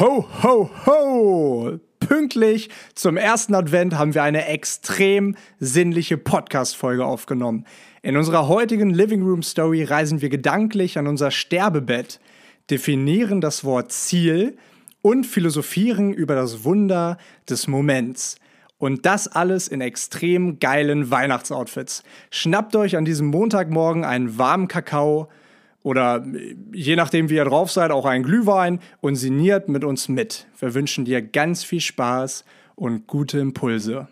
Ho, ho, ho! Pünktlich zum ersten Advent haben wir eine extrem sinnliche Podcast-Folge aufgenommen. In unserer heutigen Living Room Story reisen wir gedanklich an unser Sterbebett, definieren das Wort Ziel und philosophieren über das Wunder des Moments. Und das alles in extrem geilen Weihnachtsoutfits. Schnappt euch an diesem Montagmorgen einen warmen Kakao oder je nachdem, wie ihr drauf seid, auch einen Glühwein und sinniert mit uns mit. Wir wünschen dir ganz viel Spaß und gute Impulse.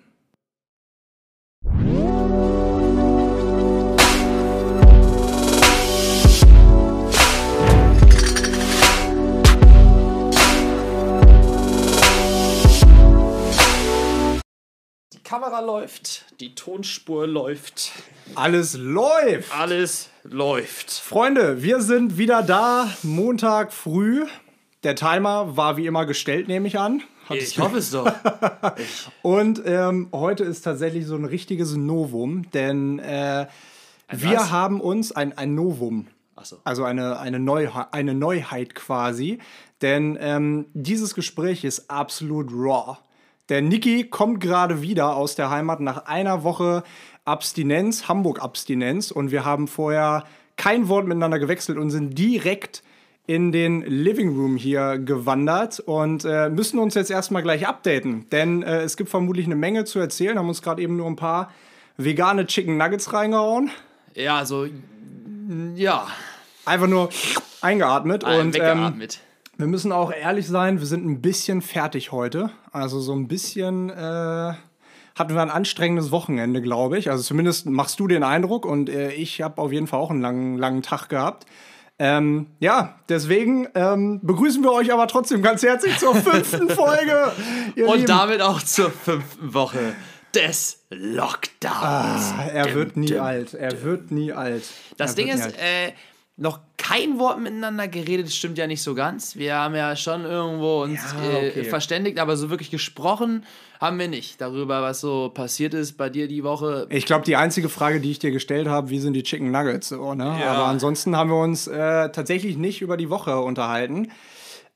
Die Kamera läuft, die Tonspur läuft, Alles läuft! alles läuft. Freunde, wir sind wieder da, Montag früh. Der Timer war wie immer gestellt, nehme ich an. Hattest Ich hoffe es doch. Und ähm, heute ist tatsächlich so ein richtiges Novum, denn äh, wir was? haben uns ein, ein Novum, Achso. also eine, eine, Neuha eine Neuheit quasi, denn ähm, dieses Gespräch ist absolut raw. Der Niki kommt gerade wieder aus der Heimat nach einer Woche Abstinenz, Hamburg-Abstinenz, und wir haben vorher kein Wort miteinander gewechselt und sind direkt in den Living Room hier gewandert und äh, müssen uns jetzt erstmal gleich updaten, denn äh, es gibt vermutlich eine Menge zu erzählen, haben uns gerade eben nur ein paar vegane Chicken Nuggets reingehauen, Ja, also, ja, einfach nur eingeatmet und ähm, wir müssen auch ehrlich sein, wir sind ein bisschen fertig heute, also so ein bisschen äh, hatten wir ein anstrengendes Wochenende, glaube ich, also zumindest machst du den Eindruck und äh, ich habe auf jeden Fall auch einen langen, langen Tag gehabt. Ähm, ja, deswegen ähm, begrüßen wir euch aber trotzdem ganz herzlich zur fünften Folge. Und Lieben. damit auch zur fünften Woche des Lockdowns. Ah, er Dim, wird nie dim. alt. Er wird nie alt. Das er Ding ist, äh, noch kein Wort miteinander geredet, stimmt ja nicht so ganz. Wir haben ja schon irgendwo uns Ja, okay. äh, verständigt, aber so wirklich gesprochen haben wir nicht darüber, was so passiert ist bei dir die Woche. Ich glaube, die einzige Frage, die ich dir gestellt habe, wie sind die Chicken Nuggets? So, ne? Ja. Aber ansonsten haben wir uns äh, tatsächlich nicht über die Woche unterhalten.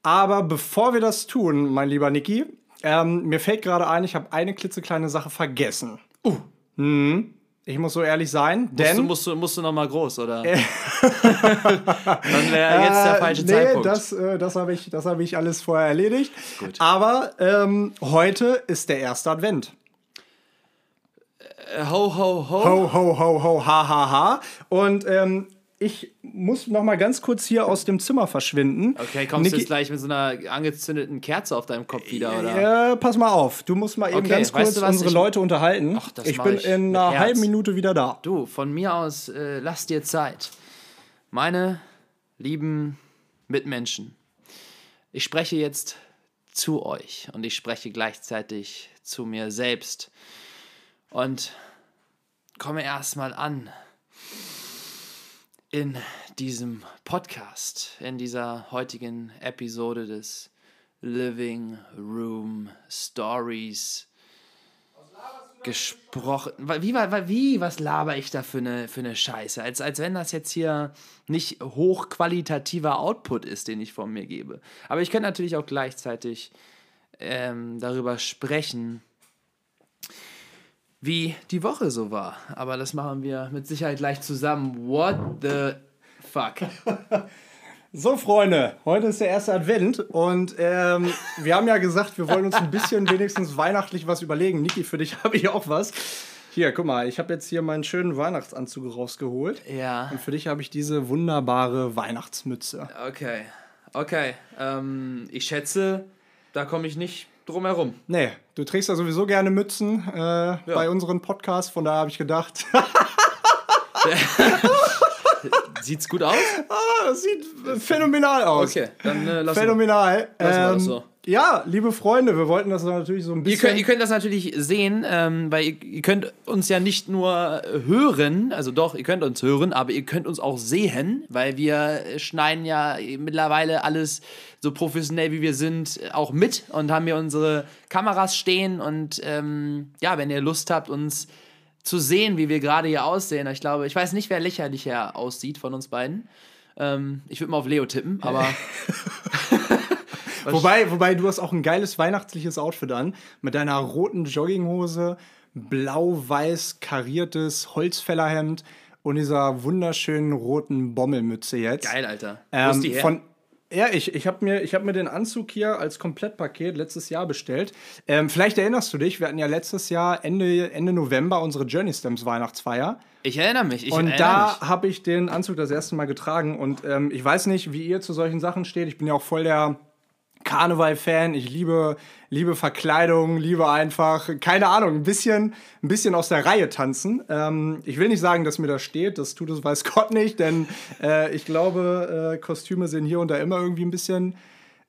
Aber bevor wir das tun, mein lieber Niki, ähm, mir fällt gerade ein, ich habe eine klitzekleine Sache vergessen. Uh. Mhm. Ich muss so ehrlich sein, Musst denn du, musst du, musst du noch mal groß, oder? Dann wäre jetzt der Äh, falsche nee, Zeitpunkt. das, äh, das habe ich, das hab ich alles vorher erledigt. Gut. Aber ähm, heute ist der erste Advent. Äh, ho, ho, ho. Ho, ho, ho, ho, ha, ha, ha. Und ähm, ich muss noch mal ganz kurz hier aus dem Zimmer verschwinden. Okay, kommst du Niki- jetzt gleich mit so einer angezündeten Kerze auf deinem Kopf wieder, oder? Äh, pass mal auf, du musst mal eben Okay, ganz kurz weißt du unsere Ich- Leute unterhalten. Ach, ich bin ich in einer Herz. halben Minute wieder da. Du, von mir aus, äh, lass dir Zeit. Meine lieben Mitmenschen, ich spreche jetzt zu euch und ich spreche gleichzeitig zu mir selbst und komme erstmal an in diesem Podcast, in dieser heutigen Episode des Living Room Stories gesprochen. Wie, wa- wie, was laber ich da für eine, für eine Scheiße? Als, als wenn das jetzt hier nicht hochqualitativer Output ist, den ich von mir gebe. Aber ich könnte natürlich auch gleichzeitig ähm, darüber sprechen, wie die Woche so war. Aber das machen wir mit Sicherheit gleich zusammen. What the fuck? So, Freunde, heute ist der erste Advent und ähm, wir haben ja gesagt, wir wollen uns ein bisschen wenigstens weihnachtlich was überlegen. Niki, für dich habe ich auch was. Hier, guck mal, ich habe jetzt hier meinen schönen Weihnachtsanzug rausgeholt. Ja, Und für dich habe ich diese wunderbare Weihnachtsmütze. okay. Okay. Ähm, ich schätze, da komme ich nicht drum herum. Nee, du trägst ja sowieso gerne Mützen äh, bei unseren Podcasts, von daher habe ich gedacht, Sieht's gut aus? ah, das sieht phänomenal aus. Okay, dann äh, lass Phänomenal. Lassen wir das Ähm, so. Ja, liebe Freunde, wir wollten das natürlich so ein Ihr bisschen. könnt, ihr könnt das natürlich sehen, ähm, weil ihr, ihr könnt uns ja nicht nur hören, also doch, ihr könnt uns hören, aber ihr könnt uns auch sehen, weil wir schneiden ja mittlerweile alles so professionell wie wir sind auch mit und haben hier unsere Kameras stehen und ähm, ja, wenn ihr Lust habt, uns zu sehen, wie wir gerade hier aussehen, ich glaube, ich weiß nicht, wer lächerlicher aussieht von uns beiden. Ähm, ich würde mal auf Leo tippen, aber Wobei, wobei du hast auch ein geiles weihnachtliches Outfit an. Mit deiner roten Jogginghose, blau-weiß kariertes Holzfällerhemd und dieser wunderschönen roten Bommelmütze jetzt. Geil, Alter. Wo Ähm, ist die her? von, ja, ich, ich habe mir, ich hab mir den Anzug hier als Komplettpaket letztes Jahr bestellt. Ähm, vielleicht erinnerst du dich, wir hatten ja letztes Jahr Ende, Ende November unsere Journey Stems Weihnachtsfeier. ich erinnere mich. Ich Und erinnere da habe ich den Anzug das erste Mal getragen. Und ähm, ich weiß nicht, wie ihr zu solchen Sachen steht. Ich bin ja auch voll der Karneval-Fan. Ich liebe, liebe Verkleidung, liebe einfach, keine Ahnung, ein bisschen, ein bisschen aus der Reihe tanzen. Ähm, ich will nicht sagen, dass mir das steht. Das tut es weiß Gott nicht, denn äh, ich glaube, äh, Kostüme sehen hier und da immer irgendwie ein bisschen,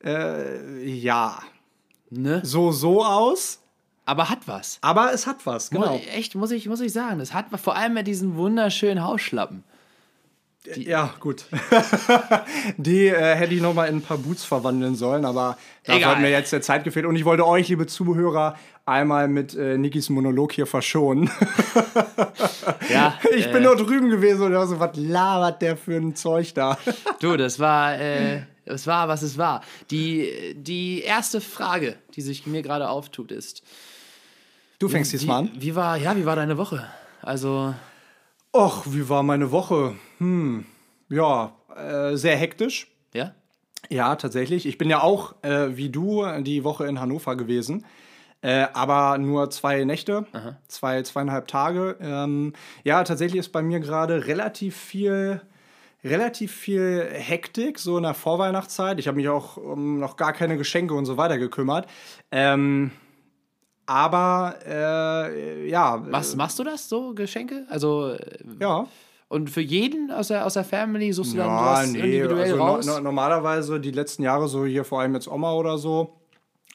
äh, ja, Ne? so, so aus. Aber hat was. Aber es hat was, genau. Echt, muss ich, muss ich sagen. Das hat was. Vor allem mit diesen wunderschönen Hausschlappen. Ja, gut. Die äh, hätte ich noch mal in ein paar Boots verwandeln sollen, aber da hat mir jetzt der Zeit gefehlt. Und ich wollte euch, liebe Zuhörer, einmal mit äh, Nikis Monolog hier verschonen. Ja, Ich bin nur drüben gewesen und so, was labert der für ein Zeug da? Du, das war, äh, es war, was es war. Die, die erste Frage, die sich mir gerade auftut, ist: Du fängst diesmal an. wie war, ja, wie war deine Woche? Also, Och, wie war meine Woche? Hm, ja, äh, sehr hektisch. ja? Ja, tatsächlich. Ich bin ja auch, äh, wie du, die Woche in Hannover gewesen. Äh, aber nur zwei Nächte, zwei, zweieinhalb Tage. Ähm, ja, tatsächlich ist bei mir gerade relativ viel, relativ viel Hektik, so in der Vorweihnachtszeit. Ich habe mich auch um noch gar keine Geschenke und so weiter gekümmert. Ähm, aber äh, ja. Was machst du das so, Geschenke? Also, äh, Ja. Und für jeden aus der, aus der Family suchst du dann Ja, was nee, individuell also no, raus? no, normalerweise die letzten Jahre, so hier vor allem jetzt Oma oder so,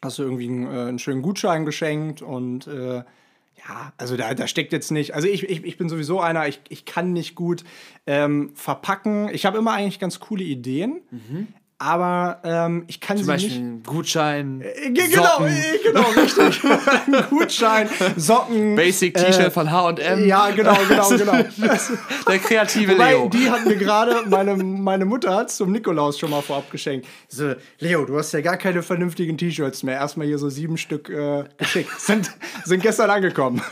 hast du irgendwie einen, äh, einen schönen Gutschein geschenkt und äh, ja, also da, da steckt jetzt nicht, also ich, ich, ich bin sowieso einer, ich, ich kann nicht gut ähm, verpacken. Ich habe immer eigentlich ganz coole Ideen, aber ähm, ich kann Zum sie Beispiel nicht. einen Gutschein, Äh, ge- Genau, Socken, äh, genau, richtig. Ein Gutschein, Socken. Basic T-Shirt äh, von H&M. Ja, genau, genau, genau. Der kreative Wobei, Leo. die hat mir gerade, meine, meine Mutter hat zum Nikolaus schon mal vorab geschenkt. So, Leo, du hast ja gar keine vernünftigen T-Shirts mehr. Erstmal hier so sieben Stück äh, geschickt. Sind, sind gestern angekommen.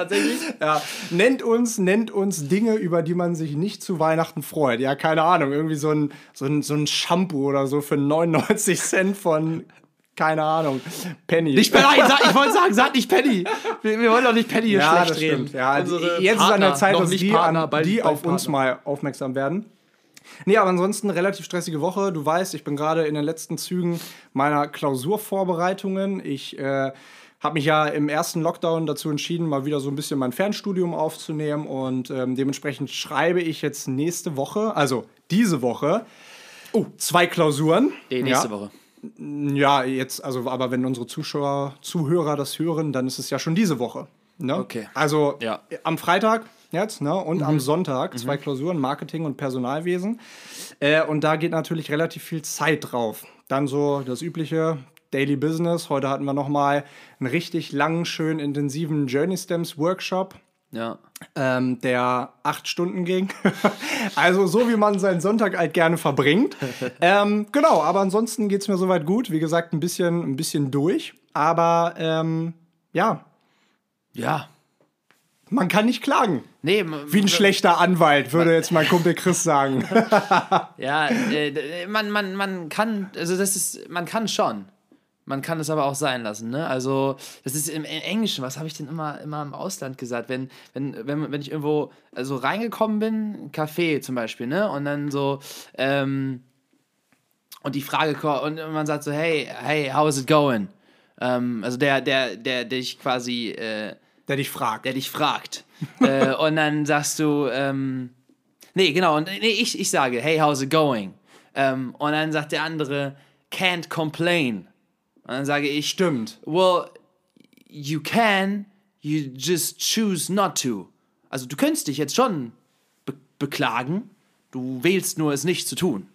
Tatsächlich? ja. Nennt uns, nennt uns Dinge, über die man sich nicht zu Weihnachten freut. Ja, keine Ahnung, irgendwie so ein, so ein, so ein Shampoo oder so für 99 Cent von, keine Ahnung, Penny. Nicht Penny, ich wollte sagen, sag nicht Penny. Wir, wir wollen doch nicht Penny hier ja, schlecht das reden. stimmt. Ja, Unsere jetzt ist an der Partner, Zeit, dass die, Partner, an, die auf uns Partner. mal aufmerksam werden. Nee, aber ansonsten relativ stressige Woche. Du weißt, ich bin gerade in den letzten Zügen meiner Klausurvorbereitungen. Ich äh, habe mich ja im ersten Lockdown dazu entschieden, mal wieder so ein bisschen mein Fernstudium aufzunehmen und ähm, dementsprechend schreibe ich jetzt nächste Woche, also diese Woche, oh, zwei Klausuren. Die nächste ja. Woche. Ja, jetzt, also, aber wenn unsere Zuschauer, Zuhörer das hören, dann ist es ja schon diese Woche. Ne? Okay. Also Ja. am Freitag jetzt ne? und am Sonntag zwei Klausuren, Marketing und Personalwesen. Äh, und da geht natürlich relativ viel Zeit drauf. Dann so das übliche Daily Business. Heute hatten wir noch mal einen richtig langen, schön intensiven Journey Stems Workshop Ja. ähm, der acht Stunden ging. also so, wie man seinen Sonntag halt gerne verbringt. ähm, genau, aber ansonsten geht es mir soweit gut. Wie gesagt, ein bisschen, ein bisschen durch. Aber ähm, ja, Ja. man kann nicht klagen. Nee, Wie ein schlechter Anwalt, würde jetzt mein Kumpel Chris sagen. Ja, äh, man, man, man kann, also das ist, man kann schon. Man kann es aber auch sein lassen, ne? Also, das ist im, Englischen, was habe ich denn immer, immer im Ausland gesagt? Wenn, wenn, wenn, wenn ich irgendwo also reingekommen bin, Café zum Beispiel, ne? Und dann so, ähm, und die Frage kommt, und man sagt so, hey, hey, how is it going? Ähm, also der, der, der, der dich quasi, äh, Der dich fragt. der dich fragt. äh, und dann sagst du, ähm, nee, genau, und nee, ich, ich sage, hey, how's it going? Ähm, und dann sagt der andere, can't complain. Und dann sage ich, Stimmt. well, you can, you just choose not to. Also du könntest dich jetzt schon be beklagen, du wählst nur es nicht zu tun.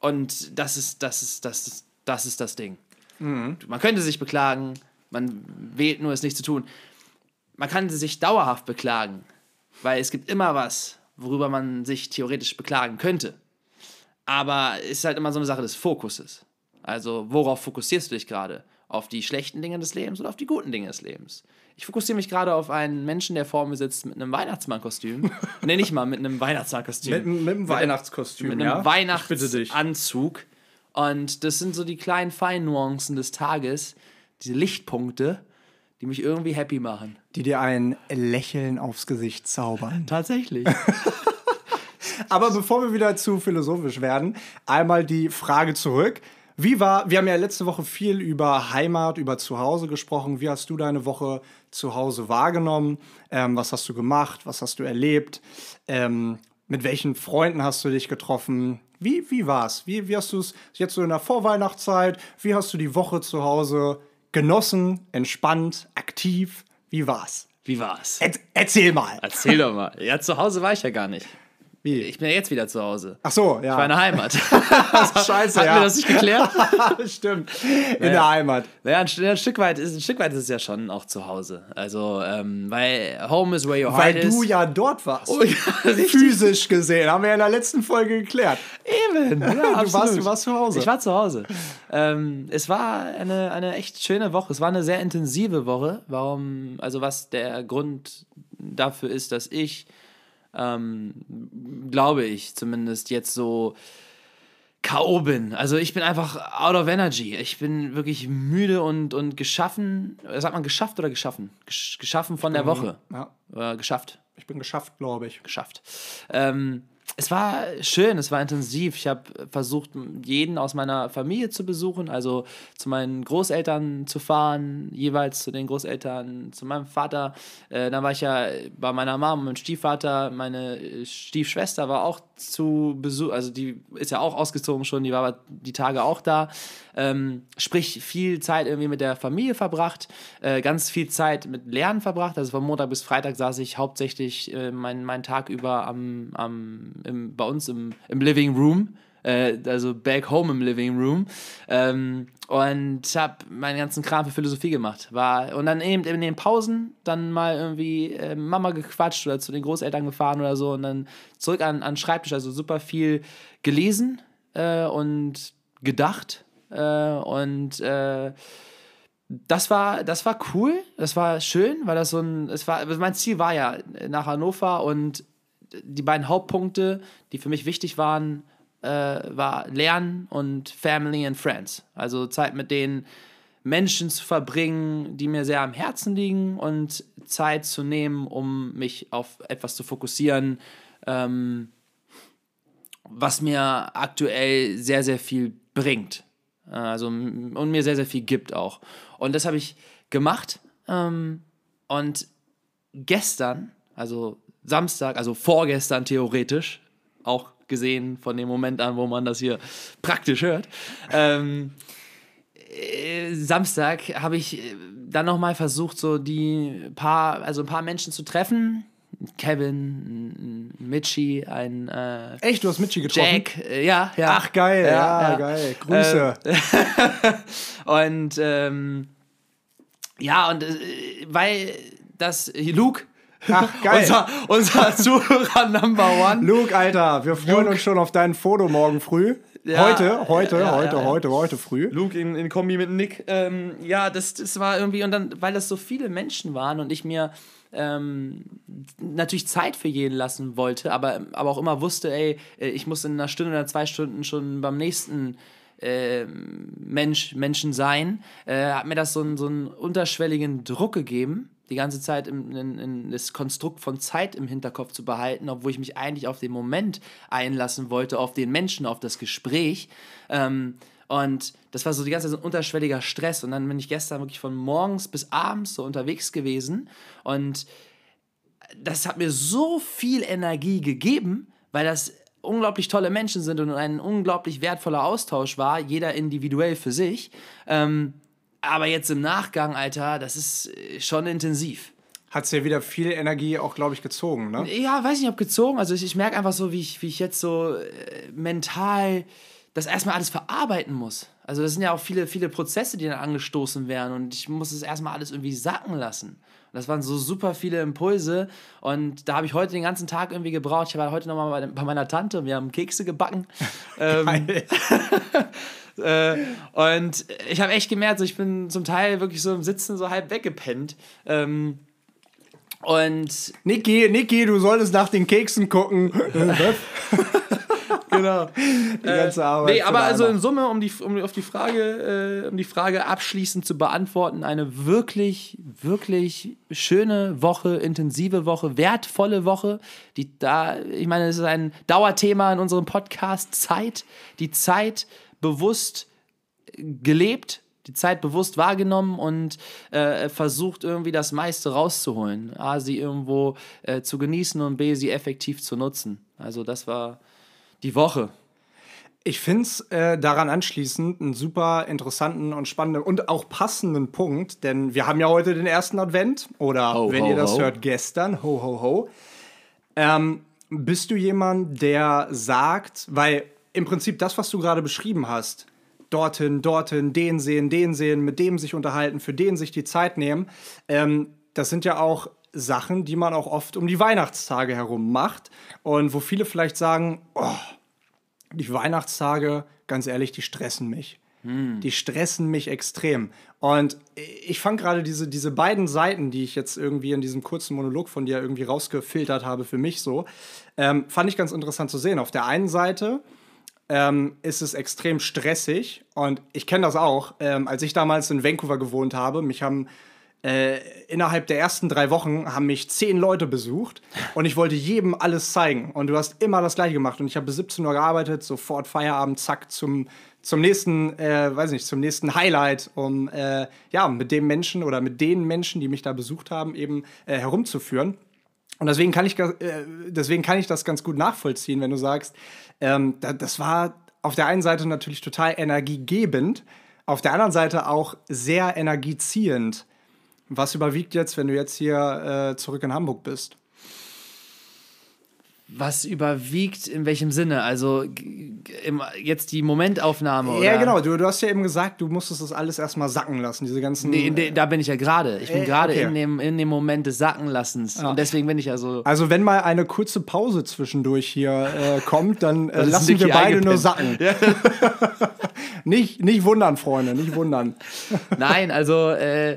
Und das ist, das ist, das ist, das ist das Ding. Man könnte sich beklagen, man wählt nur es nicht zu tun. Man kann sich dauerhaft beklagen, weil es gibt immer was, worüber man sich theoretisch beklagen könnte. Aber es ist halt immer so eine Sache des Fokuses. Also worauf fokussierst du dich gerade? Auf die schlechten Dinge des Lebens oder auf die guten Dinge des Lebens? Ich fokussiere mich gerade auf einen Menschen, der vor mir sitzt mit einem Weihnachtsmannkostüm. nee, nicht mal mit einem Weihnachtsmannkostüm. Mit, mit einem Weihnachtskostüm. mit einem ja? Weihnachtsanzug. Und das sind so die kleinen Feinnuancen des Tages, diese Lichtpunkte, die mich irgendwie happy machen. Die dir ein Lächeln aufs Gesicht zaubern. Tatsächlich. Aber bevor wir wieder zu philosophisch werden, einmal die Frage zurück. Wie war, wir haben ja letzte Woche viel über Heimat, über Zuhause gesprochen. Wie hast du deine Woche zu Hause wahrgenommen? Ähm, was hast du gemacht? Was hast du erlebt? Ähm, mit welchen Freunden hast du dich getroffen? Wie, wie war's? Wie, wie hast du es jetzt so in der Vorweihnachtszeit? Wie hast du die Woche zu Hause genossen, entspannt, aktiv? Wie war's? Wie war's? Erzähl mal. Erzähl doch mal. Ja, zu Hause war ich ja gar nicht. Wie? Ich bin ja jetzt wieder zu Hause. Ach so, ja. Ich war in der Heimat. Scheiße, Hatten ja. wir das nicht geklärt? Stimmt. In der Heimat. Naja, ein, ein, Stück weit ist, ein Stück weit ist es ja schon auch zu Hause. Also, ähm, weil Home is where your Weil heart is. du ja dort warst. Oh, ja. Physisch gesehen. Haben wir ja in der letzten Folge geklärt. Eben. Ja, du, warst, du warst zu Hause. Ich war zu Hause. Ähm, es war eine, eine echt schöne Woche. Es war eine sehr intensive Woche. Warum, also was der Grund dafür ist, dass ich, ähm, glaube ich zumindest, jetzt so K.O. bin. Also ich bin einfach out of energy. Ich bin wirklich müde und, und geschaffen. Sagt man geschafft oder geschaffen? Gesch geschaffen von der Woche. ja, Äh, geschafft ich bin geschafft, glaube ich. geschafft. Ähm, es war schön, es war intensiv. Ich habe versucht, jeden aus meiner Familie zu besuchen, also zu meinen Großeltern zu fahren, jeweils zu den Großeltern, zu meinem Vater. Äh, dann war ich ja bei meiner Mom und meinem Stiefvater. Meine Stiefschwester war auch zu Besuch, also die ist ja auch ausgezogen schon, die war aber die Tage auch da. Ähm, sprich, viel Zeit irgendwie mit der Familie verbracht, äh, ganz viel Zeit mit Lernen verbracht. Also von Montag bis Freitag saß ich hauptsächlich äh, meinen mein Tag über am, am, im, bei uns im, im Living Room. Äh, also back home im Living Room ähm, und habe meinen ganzen Kram für Philosophie gemacht und dann eben in den Pausen dann mal irgendwie äh, Mama gequatscht oder zu den Großeltern gefahren oder so und dann zurück an, an Schreibtisch also super viel gelesen äh, und gedacht und äh, das war, das war cool, das war schön, weil das so ein, es war, also mein Ziel war ja nach Hannover und die beiden Hauptpunkte, die für mich wichtig waren, äh, war Lernen und Family and Friends. Also Zeit mit den Menschen zu verbringen, die mir sehr am Herzen liegen und Zeit zu nehmen, um mich auf etwas zu fokussieren, ähm, was mir aktuell sehr, sehr viel bringt. Äh, Also, und mir sehr, sehr viel gibt auch. Und das habe ich gemacht. Ähm, und gestern, also Samstag, also vorgestern theoretisch, auch gesehen von dem Moment an, wo man das hier praktisch hört, ähm, äh, Samstag habe ich äh, dann nochmal versucht, so die paar, also ein paar Menschen zu treffen. Kevin, ein Mitchie, ein äh, Echt, du hast Mitchi getroffen? Jack, äh, ja, ja. Ach, geil, ja, ja. geil. Grüße. Und ähm, ja, und äh, weil das Luke, Ach, geil. unser, unser Zuhörer Number One, Luke, Alter, wir freuen uns schon auf dein Foto morgen früh. Ja, heute, heute, ja, heute, ja. heute, heute früh. Luke in, in Kombi mit Nick, ähm, ja, das, das war irgendwie, und dann, weil das so viele Menschen waren und ich mir ähm, natürlich Zeit für jeden lassen wollte, aber, aber auch immer wusste, ey, äh, ich muss in einer Stunde oder zwei Stunden schon beim nächsten ähm, Mensch, Menschen sein, äh, hat mir das so einen, so einen unterschwelligen Druck gegeben, die ganze Zeit in, in, in das Konstrukt von Zeit im Hinterkopf zu behalten, obwohl ich mich eigentlich auf den Moment einlassen wollte, auf den Menschen, auf das Gespräch. Ähm, und das war so die ganze Zeit so ein unterschwelliger Stress. Und dann bin ich gestern wirklich von morgens bis abends so unterwegs gewesen. Und das hat mir so viel Energie gegeben, weil das unglaublich tolle Menschen sind und ein unglaublich wertvoller Austausch war, jeder individuell für sich. Ähm, aber jetzt im Nachgang, Alter, das ist äh, schon intensiv. Hat dir wieder viel Energie auch, glaube ich, gezogen, ne? Ja, weiß nicht, ob gezogen. Also ich, ich merke einfach so, wie ich, wie ich jetzt so äh, mental das erstmal alles verarbeiten muss. Also das sind ja auch viele, viele Prozesse, die dann angestoßen werden und ich muss es erstmal alles irgendwie sacken lassen. Und das waren so super viele Impulse und da habe ich heute den ganzen Tag irgendwie gebraucht. Ich war heute nochmal bei, bei meiner Tante und wir haben Kekse gebacken. ähm, äh, und ich habe echt gemerkt, so, ich bin zum Teil wirklich so im Sitzen so halb weggepennt. Ähm, und Niki, Niki, du solltest nach den Keksen gucken. genau. Die ganze Arbeit. Nee, für aber also in Summe, um die, um auf die Frage, äh, um die Frage abschließend zu beantworten, eine wirklich, wirklich schöne Woche, intensive Woche, wertvolle Woche. Die da, ich meine, es ist ein Dauerthema in unserem Podcast Zeit. Die Zeit bewusst gelebt, die Zeit bewusst wahrgenommen und äh, versucht irgendwie das meiste rauszuholen. A, sie irgendwo äh, zu genießen und B, sie effektiv zu nutzen. Also das war die Woche. Ich finde es äh, daran anschließend einen super interessanten und spannenden und auch passenden Punkt, denn wir haben ja heute den ersten Advent oder Ho, wenn ho, ihr das ho. hört, gestern, ho, ho, ho. Ähm, bist du jemand, der sagt, weil im Prinzip das, was du gerade beschrieben hast, dorthin, dorthin, den sehen, den sehen, mit dem sich unterhalten, für den sich die Zeit nehmen, ähm, das sind ja auch Sachen, die man auch oft um die Weihnachtstage herum macht und wo viele vielleicht sagen, oh, die Weihnachtstage, ganz ehrlich, die stressen mich. Die stressen mich extrem. Und ich fand gerade diese, diese beiden Seiten, die ich jetzt irgendwie in diesem kurzen Monolog von dir irgendwie rausgefiltert habe für mich so, ähm, fand ich ganz interessant zu sehen. Auf der einen Seite ähm, ist es extrem stressig und ich kenne das auch. Ähm, als ich damals in Vancouver gewohnt habe, mich haben äh, innerhalb der ersten drei Wochen haben mich zehn Leute besucht und ich wollte jedem alles zeigen. Und du hast immer das Gleiche gemacht. Und ich habe bis 17 Uhr gearbeitet, sofort Feierabend, zack, zum, zum nächsten, äh, weiß nicht, zum nächsten Highlight, um äh, ja, mit dem Menschen oder mit den Menschen, die mich da besucht haben, eben äh, herumzuführen. Und deswegen kann, ich, äh, deswegen kann ich das ganz gut nachvollziehen, wenn du sagst, ähm, da, das war auf der einen Seite natürlich total energiegebend, auf der anderen Seite auch sehr energieziehend. Was überwiegt jetzt, wenn du jetzt hier äh, zurück in Hamburg bist? Was überwiegt in welchem Sinne? Also im, jetzt die Momentaufnahme oder? Ja, genau. Du, du hast ja eben gesagt, du musstest das alles erstmal sacken lassen, diese ganzen. Nee, de, da bin ich ja gerade. Ich bin Äh, gerade okay. in, dem, in dem Moment des Sackenlassens. Und deswegen bin ich ja so. also, wenn mal eine kurze Pause zwischendurch hier äh, kommt, dann äh, lassen wir beide nur sacken. nicht, nicht wundern, Freunde, nicht wundern. Nein, also äh,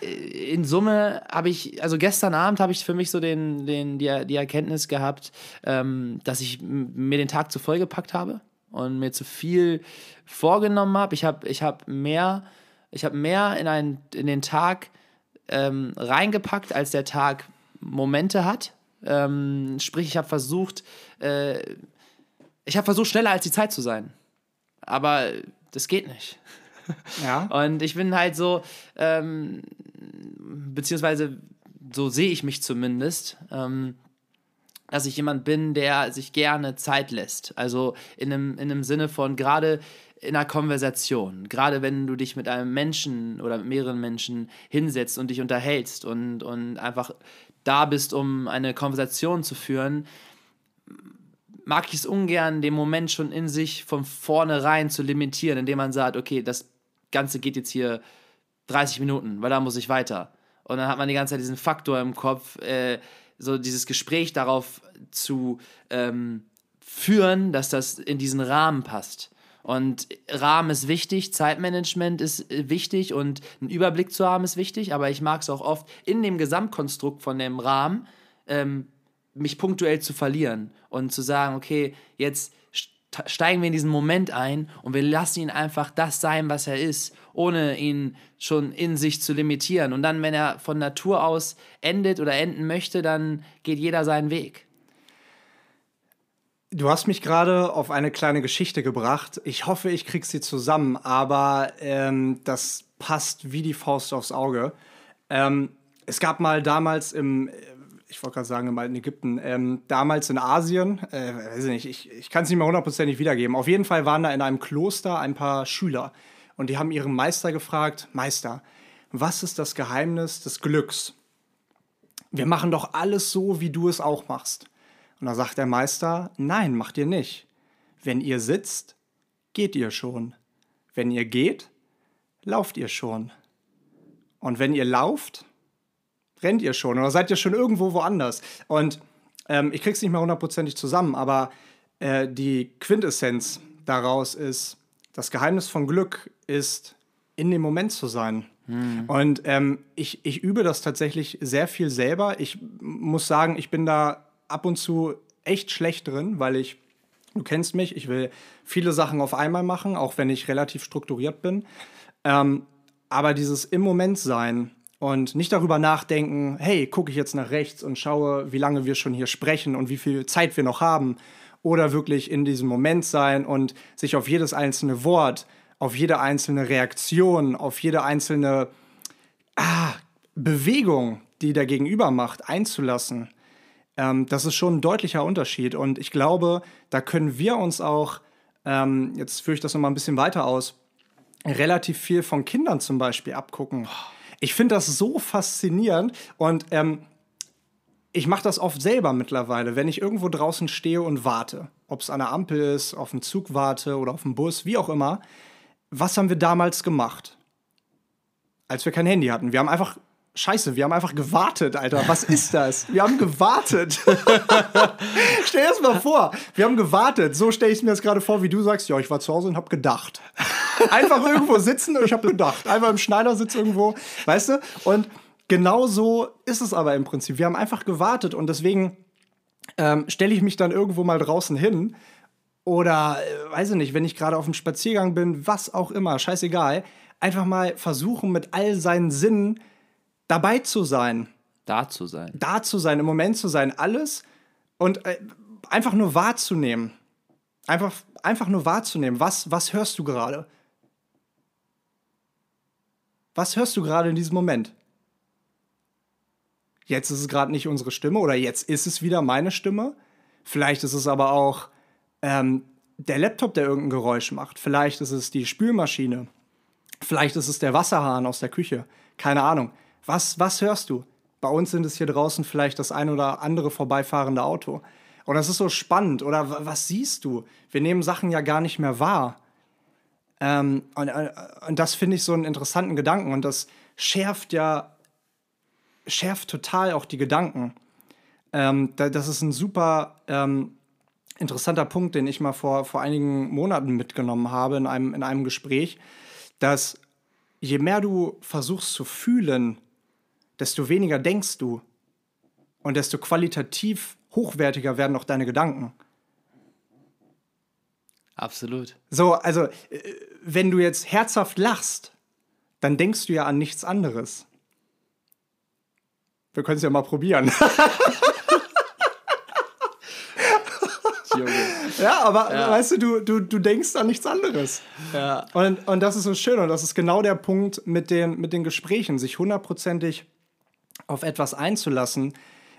in Summe habe ich, also gestern Abend habe ich für mich so den, den, die, die Erkenntnis gehabt, ähm, dass ich mir den Tag zu voll gepackt habe und mir zu viel vorgenommen habe. Ich habe ich hab mehr, ich habe mehr in, einen, in den Tag ähm, reingepackt, als der Tag Momente hat. Ähm, sprich, ich habe versucht, äh, ich habe versucht, schneller als die Zeit zu sein. Aber das geht nicht. Ja. Und ich bin halt so, ähm, beziehungsweise so sehe ich mich zumindest, ähm, dass ich jemand bin, der sich gerne Zeit lässt. Also in einem, in einem Sinne von gerade in einer Konversation, gerade wenn du dich mit einem Menschen oder mit mehreren Menschen hinsetzt und dich unterhältst und, und einfach da bist, um eine Konversation zu führen, mag ich es ungern, den Moment schon in sich von vornherein zu limitieren, indem man sagt, okay, das Ganze geht jetzt hier 30 Minuten, weil da muss ich weiter. Und dann hat man die ganze Zeit diesen Faktor im Kopf, äh, so dieses Gespräch darauf zu ähm, führen, dass das in diesen Rahmen passt. Und Rahmen ist wichtig, Zeitmanagement ist äh, wichtig und einen Überblick zu haben ist wichtig, aber ich mag es auch oft in dem Gesamtkonstrukt von dem Rahmen ähm, mich punktuell zu verlieren und zu sagen, okay, jetzt steigen wir in diesen Moment ein und wir lassen ihn einfach das sein, was er ist, ohne ihn schon in sich zu limitieren. Und dann, wenn er von Natur aus endet oder enden möchte, dann geht jeder seinen Weg. Du hast mich gerade auf eine kleine Geschichte gebracht. Ich hoffe, ich krieg sie zusammen, aber ähm, das passt wie die Faust aufs Auge. Ähm, es gab mal damals im, ich wollte gerade sagen, im alten Ägypten, ähm, damals in Asien, äh, weiß ich nicht, ich, ich kann es nicht mehr hundertprozentig wiedergeben. Auf jeden Fall waren da in einem Kloster ein paar Schüler und die haben ihren Meister gefragt, Meister, was ist das Geheimnis des Glücks? Wir machen doch alles so, wie du es auch machst. Und da sagt der Meister, nein, macht ihr nicht. Wenn ihr sitzt, geht ihr schon. Wenn ihr geht, lauft ihr schon. Und wenn ihr lauft, rennt ihr schon oder seid ihr schon irgendwo woanders. Und ähm, ich krieg's nicht mehr hundertprozentig zusammen, aber äh, die Quintessenz daraus ist, das Geheimnis von Glück ist, in dem Moment zu sein. Und ähm, ich, ich übe das tatsächlich sehr viel selber. Ich muss sagen, ich bin da ab und zu echt schlecht drin, weil ich, du kennst mich, ich will viele Sachen auf einmal machen, auch wenn ich relativ strukturiert bin. Ähm, aber dieses im Moment sein und nicht darüber nachdenken, hey, gucke ich jetzt nach rechts und schaue, wie lange wir schon hier sprechen und wie viel Zeit wir noch haben. Oder wirklich in diesem Moment sein und sich auf jedes einzelne Wort, auf jede einzelne Reaktion, auf jede einzelne ah, Bewegung, die der Gegenüber macht, einzulassen. Ähm, das ist schon ein deutlicher Unterschied. Und ich glaube, da können wir uns auch, ähm, jetzt führe ich das nochmal ein bisschen weiter aus, relativ viel von Kindern zum Beispiel abgucken. Ich finde das so faszinierend und ähm, ich mache das oft selber mittlerweile, wenn ich irgendwo draußen stehe und warte. Ob es an der Ampel ist, auf dem Zug warte oder auf dem Bus, wie auch immer. Was haben wir damals gemacht? Als wir kein Handy hatten. Wir haben einfach Scheiße, wir haben einfach gewartet, Alter. Was ist das? Wir haben gewartet. stell dir das mal vor. Wir haben gewartet. So stelle ich es mir jetzt gerade vor, wie du sagst, ja, ich war zu Hause und habe gedacht. Einfach irgendwo sitzen und ich habe gedacht. Einfach im Schneidersitz irgendwo, weißt du? Und genau so ist es aber im Prinzip. Wir haben einfach gewartet und deswegen ähm, stelle ich mich dann irgendwo mal draußen hin oder, äh, weiß ich nicht, wenn ich gerade auf dem Spaziergang bin, was auch immer, scheißegal. Einfach mal versuchen, mit all seinen Sinnen dabei zu sein. Da zu sein. Da zu sein, im Moment zu sein, alles und äh, einfach nur wahrzunehmen. Einfach, einfach nur wahrzunehmen. Was, was hörst du gerade? Was hörst du gerade in diesem Moment? Jetzt ist es gerade nicht unsere Stimme oder jetzt ist es wieder meine Stimme. Vielleicht ist es aber auch ähm, der Laptop, der irgendein Geräusch macht. Vielleicht ist es die Spülmaschine. Vielleicht ist es der Wasserhahn aus der Küche. Keine Ahnung. Was, was hörst du? Bei uns sind es hier draußen vielleicht das ein oder andere vorbeifahrende Auto. Und das ist so spannend. Oder was siehst du? Wir nehmen Sachen ja gar nicht mehr wahr. Ähm, und, äh, und das finde ich so einen interessanten Gedanken. Und das schärft ja, schärft total auch die Gedanken. Ähm, das ist ein super ähm, interessanter Punkt, den ich mal vor, vor einigen Monaten mitgenommen habe in einem, in einem Gespräch, dass je mehr du versuchst zu fühlen, desto weniger denkst du und desto qualitativ hochwertiger werden auch deine Gedanken. Absolut. So, also, äh, wenn du jetzt herzhaft lachst, dann denkst du ja an nichts anderes. Wir können es ja mal probieren. ja, aber ja. weißt du, du, du, du denkst an nichts anderes. Ja. Und, und das ist so schön und das ist genau der Punkt mit den, mit den Gesprächen, sich hundertprozentig auf etwas einzulassen,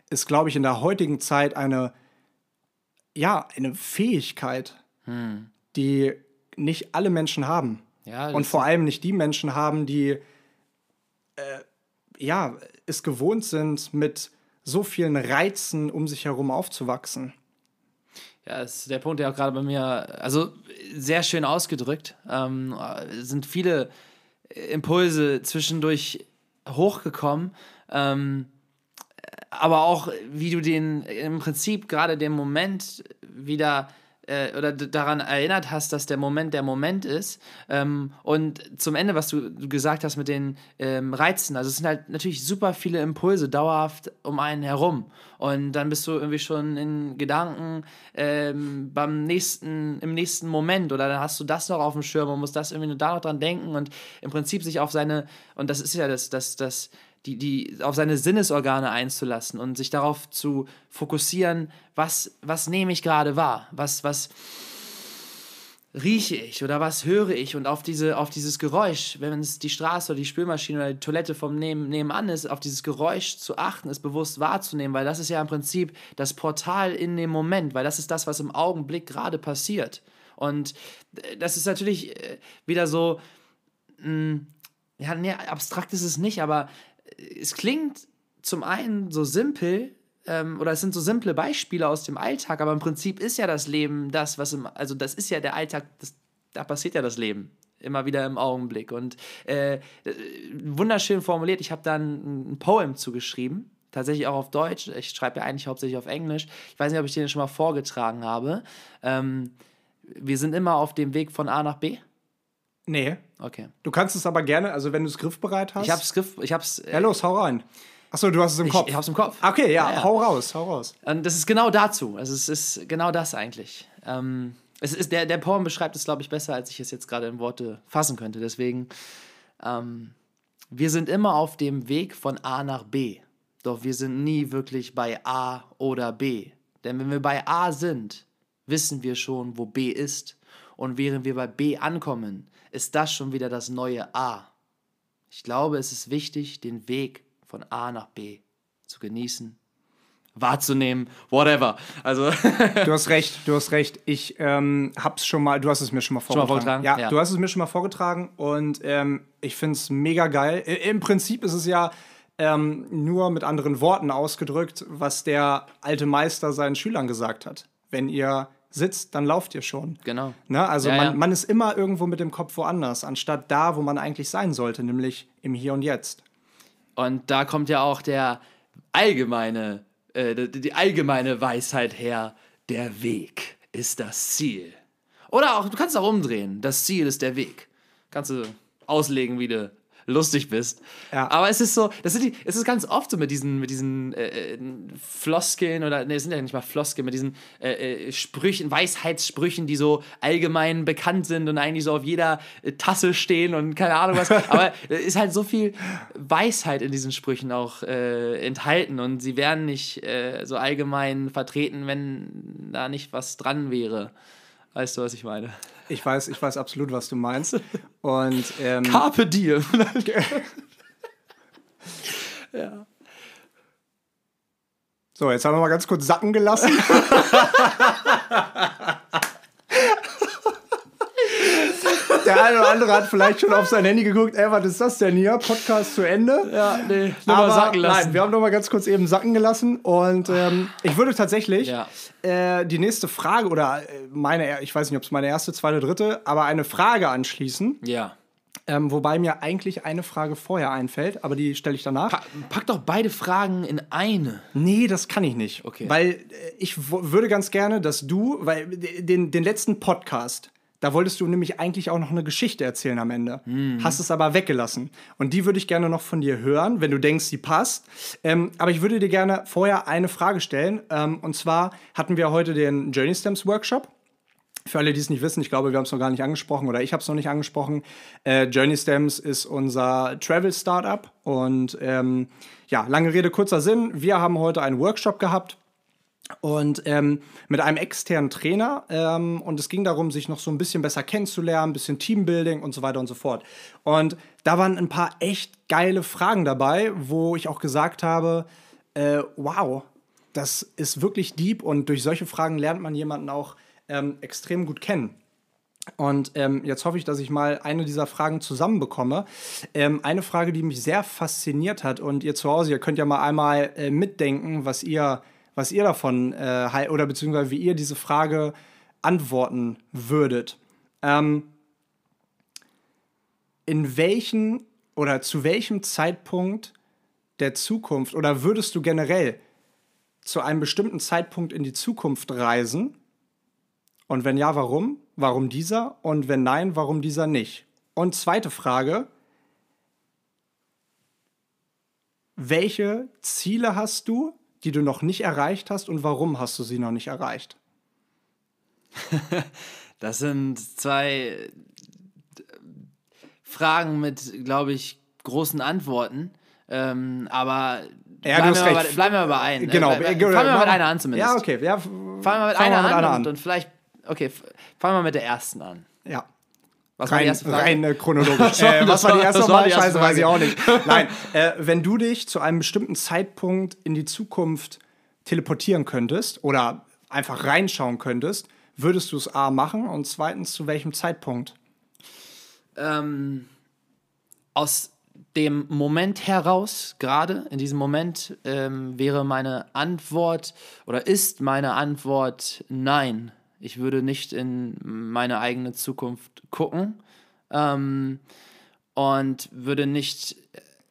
ist, glaube ich, in der heutigen Zeit eine, ja, eine Fähigkeit, hm. die nicht alle Menschen haben. Ja, und vor allem nicht die Menschen haben, die äh, ja, es gewohnt sind, mit so vielen Reizen um sich herum aufzuwachsen. Ja, das ist der Punkt, der auch gerade bei mir, also sehr schön ausgedrückt. Ähm, sind viele Impulse zwischendurch hochgekommen. Ähm, aber auch, wie du den im Prinzip gerade den Moment wieder äh, oder daran erinnert hast, dass der Moment der Moment ist. Ähm, und zum Ende, was du, gesagt hast mit den ähm, Reizen, also es sind halt natürlich super viele Impulse dauerhaft um einen herum. Und dann bist du irgendwie schon in Gedanken ähm, beim nächsten, im nächsten Moment oder dann hast du das noch auf dem Schirm und musst das irgendwie nur da noch dran denken und im Prinzip sich auf seine, und das ist ja das, das, das, die, die, auf seine Sinnesorgane einzulassen und sich darauf zu fokussieren, was, was nehme ich gerade wahr, was, was rieche ich oder was höre ich und auf, diese, auf dieses Geräusch, wenn es die Straße oder die Spülmaschine oder die Toilette vom Neben, nebenan ist, auf dieses Geräusch zu achten, es bewusst wahrzunehmen, weil das ist ja im Prinzip das Portal in dem Moment, weil das ist das, was im Augenblick gerade passiert. Und äh, das ist natürlich äh, wieder so, hm, ja, nee, abstrakt ist es nicht, aber es klingt zum einen so simpel, ähm, oder es sind so simple Beispiele aus dem Alltag, aber im Prinzip ist ja das Leben das, was im, also das ist ja der Alltag, das, da passiert ja das Leben immer wieder im Augenblick. Und äh, wunderschön formuliert, ich habe da ein, ein Poem zugeschrieben, tatsächlich auch auf Deutsch. Ich schreibe ja eigentlich hauptsächlich auf Englisch. Ich weiß nicht, ob ich den schon mal vorgetragen habe. Ähm, wir sind immer auf dem Weg von A nach B. Nee. Okay. Du kannst es aber gerne, also wenn du es griffbereit hast. Ich hab's Griff, ich hab's. Äh, Ja, los, hau rein. Achso, du hast es im Kopf. ich hab's im Kopf. Okay, ja, Ja, ja. hau raus, hau raus. Und das ist genau dazu. Also es ist genau das eigentlich. Ähm, es ist, der, der Poem beschreibt es, glaube ich, besser, als ich es jetzt gerade in Worte fassen könnte. Deswegen, ähm, wir sind immer auf dem Weg von A nach B. Doch wir sind nie wirklich bei A oder B. Denn wenn wir bei A sind, wissen wir schon, wo B ist. Und während wir bei B ankommen, ist das schon wieder das neue A. Ich glaube, es ist wichtig, den Weg von A nach B zu genießen, wahrzunehmen, whatever. Also, Du hast recht, du hast recht. Ich ähm, hab's schon mal, du hast es mir schon mal mal vorgetragen. vorgetragen? Ja, Ja. du hast es mir schon mal vorgetragen und ähm, ich find's mega geil. I- Im Prinzip ist es ja ähm, nur mit anderen Worten ausgedrückt, was der alte Meister seinen Schülern gesagt hat. Wenn ihr sitzt, dann lauft ihr schon. genau. Ne? Also Ja, man, ja. man ist immer irgendwo mit dem Kopf woanders, anstatt da, wo man eigentlich sein sollte, nämlich im Hier und Jetzt. Und da kommt ja auch der allgemeine, äh, die, allgemeine Weisheit her, der Weg ist das Ziel. Oder auch, du kannst es auch umdrehen, das Ziel ist der Weg. Kannst du auslegen, wie du lustig bist. Ja. Aber es ist so, das sind die, es ist ganz oft so mit diesen, mit diesen äh, äh, Floskeln oder, nee, es sind ja nicht mal Floskeln, mit diesen äh, äh, Sprüchen, Weisheitssprüchen, die so allgemein bekannt sind und eigentlich so auf jeder äh, Tasse stehen und keine Ahnung was. Aber es ist halt so viel Weisheit in diesen Sprüchen auch äh, enthalten und sie wären nicht so allgemein vertreten, wenn da nicht was dran wäre. Weißt du, was ich meine? Ich weiß, ich weiß absolut, was du meinst. Und ähm, Carpe diem. so, jetzt haben wir mal ganz kurz sacken gelassen. Der eine oder andere hat vielleicht schon auf sein Handy geguckt, ey, was ist das denn hier? Podcast zu Ende? Ja, nee, Aber nein, wir haben noch mal ganz kurz eben sacken gelassen und ähm, ich würde tatsächlich Ja. äh, die nächste Frage oder äh, meine, ich weiß nicht, ob es meine erste, zweite, dritte, aber eine Frage anschließen, ja. ähm, wobei mir eigentlich eine Frage vorher einfällt, aber die stelle ich danach. Pack, pack doch beide Fragen in eine. Nee, das kann ich nicht. Okay. Weil äh, ich würde ganz gerne, dass du, weil den, den letzten Podcast, da wolltest du nämlich eigentlich auch noch eine Geschichte erzählen am Ende. Hast es aber weggelassen. Und die würde ich gerne noch von dir hören, wenn du denkst, sie passt. Ähm, aber ich würde dir gerne vorher eine Frage stellen. Ähm, und zwar hatten wir heute den Journey Stems Workshop. Für alle, die es nicht wissen, ich glaube, wir haben es noch gar nicht angesprochen oder ich habe es noch nicht angesprochen. Äh, Journey Stems ist unser Travel-Startup und ähm, ja, lange Rede, kurzer Sinn. Wir haben heute einen Workshop gehabt und ähm, mit einem externen Trainer ähm, und es ging darum, sich noch so ein bisschen besser kennenzulernen, ein bisschen Teambuilding und so weiter und so fort. Und da waren ein paar echt geile Fragen dabei, wo ich auch gesagt habe, äh, wow, das ist wirklich deep und durch solche Fragen lernt man jemanden auch ähm, extrem gut kennen. Und ähm, jetzt hoffe ich, dass ich mal eine dieser Fragen zusammenbekomme. Ähm, eine Frage, die mich sehr fasziniert hat und ihr zu Hause, ihr könnt ja mal einmal äh, mitdenken, was ihr, was ihr davon äh, oder beziehungsweise wie ihr diese Frage antworten würdet. Ähm, in welchen oder zu welchem Zeitpunkt der Zukunft oder würdest du generell zu einem bestimmten Zeitpunkt in die Zukunft reisen? Und wenn ja, warum? Warum dieser? Und wenn nein, warum dieser nicht? Und zweite Frage, welche Ziele hast du, die du noch nicht erreicht hast und warum hast du sie noch nicht erreicht? Das sind zwei äh, Fragen mit, glaube ich, großen Antworten. Ähm, aber Ja, bleiben, wir mal recht. bei, bleiben wir bei ein. Genau. Äh, fangen wir mit einer an zumindest. Ja, okay. Ja, Fangen wir mit einer wir mit an, einer und, und vielleicht, okay, fangen wir mit der ersten an. Ja. Was war die Rein, erste Frage? rein äh, chronologisch. äh, was war die erste das war Mal? die erste Scheiße, weiß ich auch nicht. Nein, äh, wenn du dich zu einem bestimmten Zeitpunkt in die Zukunft teleportieren könntest oder einfach reinschauen könntest, würdest du es A machen und zweitens zu welchem Zeitpunkt? ähm, aus dem Moment heraus, gerade in diesem Moment, ähm, wäre meine Antwort oder ist meine Antwort nein. Ich würde nicht in meine eigene Zukunft gucken ähm, und würde nicht.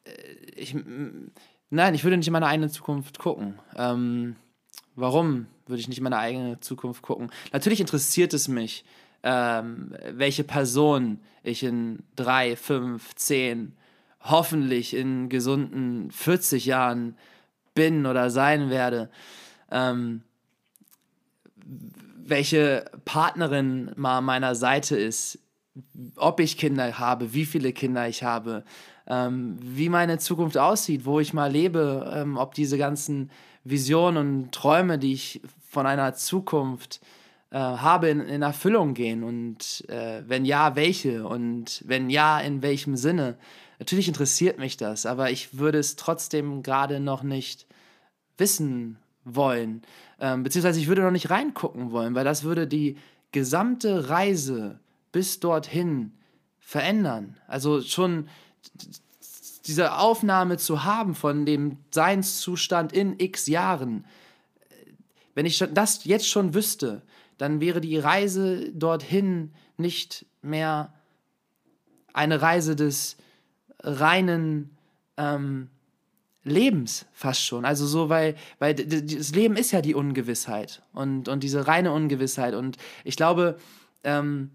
äh, Ich, m- nein, ich würde nicht in meine eigene Zukunft gucken. Ähm, warum würde ich nicht in meine eigene Zukunft gucken? Natürlich interessiert es mich, ähm, welche Person ich in drei, fünf, zehn, hoffentlich in gesunden 40 Jahren bin oder sein werde. Ähm, welche Partnerin mal an meiner Seite ist, ob ich Kinder habe, wie viele Kinder ich habe, ähm, wie meine Zukunft aussieht, wo ich mal lebe, ähm, ob diese ganzen Visionen und Träume, die ich von einer Zukunft äh, habe, in, in, Erfüllung gehen und äh, wenn ja, welche und wenn ja, in welchem Sinne. Natürlich interessiert mich das, aber ich würde es trotzdem gerade noch nicht wissen wollen, ähm, beziehungsweise ich würde noch nicht reingucken wollen, weil das würde die gesamte Reise bis dorthin verändern. Also schon diese Aufnahme zu haben von dem Seinszustand in x Jahren, wenn ich das jetzt schon wüsste, dann wäre die Reise dorthin nicht mehr eine Reise des reinen ähm, Lebens fast schon. Also so, weil, weil das Leben ist ja die Ungewissheit und, und diese reine Ungewissheit. Und ich glaube, ähm,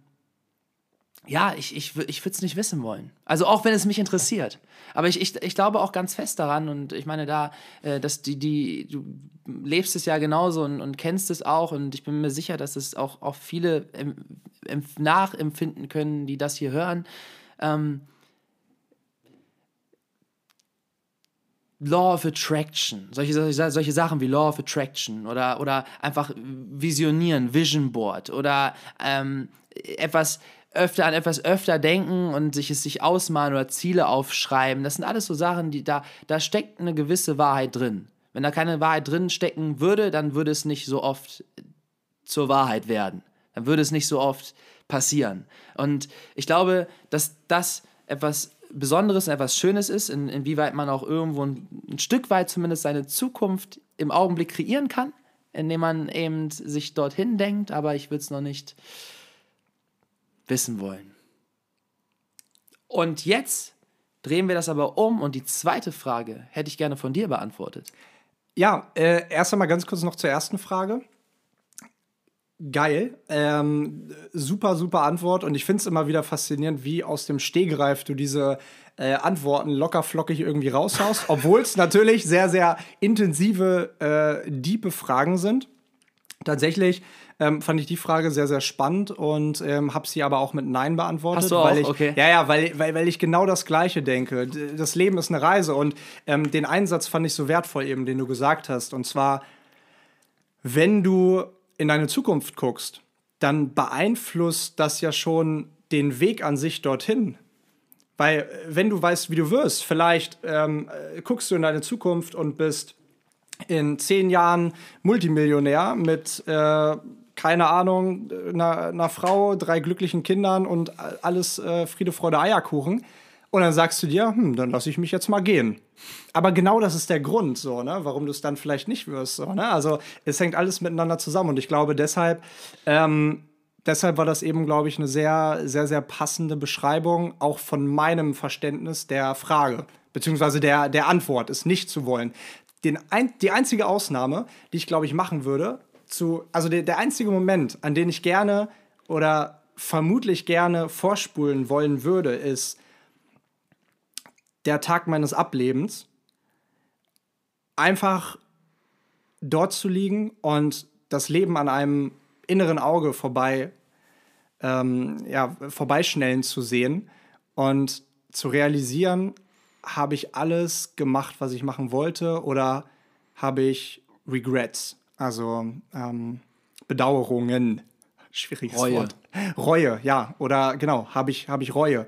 ja, ich, ich, ich würde es nicht wissen wollen. Also auch wenn es mich interessiert. Aber ich, ich, ich glaube auch ganz fest daran und ich meine da, äh, dass die, die, du lebst es ja genauso und, und kennst es auch und ich bin mir sicher, dass es auch, auch viele em, em, nachempfinden können, die das hier hören. Ähm, Law of Attraction, solche, solche, Sachen wie Law of Attraction oder, oder einfach visionieren, Vision Board oder ähm, etwas öfter an etwas öfter denken und sich es sich ausmalen oder Ziele aufschreiben. Das sind alles so Sachen, die da, da steckt eine gewisse Wahrheit drin. Wenn da keine Wahrheit drin stecken würde, dann würde es nicht so oft zur Wahrheit werden. Dann würde es nicht so oft passieren. Und ich glaube, dass das etwas Besonderes und etwas Schönes ist, in, inwieweit man auch irgendwo ein, ein Stück weit zumindest seine Zukunft im Augenblick kreieren kann, indem man eben sich dorthin denkt, aber ich würde es noch nicht wissen wollen. Und jetzt drehen wir das aber um und die zweite Frage hätte ich gerne von dir beantwortet. Ja, äh, erst einmal ganz kurz noch zur ersten Frage. Geil. Ähm, super, super Antwort. Und ich finde es immer wieder faszinierend, wie aus dem Stehgreif du diese äh, Antworten locker flockig irgendwie raushaust. Obwohl es natürlich sehr, sehr intensive, äh, diepe Fragen sind. Tatsächlich ähm, fand ich die Frage sehr, sehr spannend und ähm, habe sie aber auch mit Nein beantwortet. Hast du auch? Weil ich, okay. Ja, ja, weil, weil, weil ich genau das Gleiche denke. Das Leben ist eine Reise und ähm, den Einsatz fand ich so wertvoll eben, den du gesagt hast. Und zwar, wenn du in deine Zukunft guckst, dann beeinflusst das ja schon den Weg an sich dorthin. Weil, äh, wenn du weißt, wie du wirst, vielleicht ähm, äh, guckst du in deine Zukunft und bist in zehn Jahren Multimillionär mit, äh, keine Ahnung, einer, einer, Frau, drei glücklichen Kindern und alles äh, Friede, Freude, Eierkuchen. Und dann sagst du dir, hm, dann lasse ich mich jetzt mal gehen. Aber genau das ist der Grund, so, ne, warum du es dann vielleicht nicht wirst. So, ne? Also es hängt alles miteinander zusammen. Und ich glaube, deshalb, ähm, deshalb war das eben, glaube ich, eine sehr, sehr, sehr passende Beschreibung, auch von meinem Verständnis der Frage, beziehungsweise der, der Antwort, es nicht zu wollen. Den ein, die einzige Ausnahme, die ich, glaube ich, machen würde, zu, also der, der einzige Moment, an den ich gerne oder vermutlich gerne vorspulen wollen würde, ist, der Tag meines Ablebens, einfach dort zu liegen und das Leben an einem inneren Auge vorbei, ähm, ja, vorbeischnellen zu sehen und zu realisieren, habe ich alles gemacht, was ich machen wollte oder habe ich Regrets, also ähm, Bedauerungen. Schwieriges Reue. Wort. Reue, ja. Oder genau, habe ich, hab ich Reue.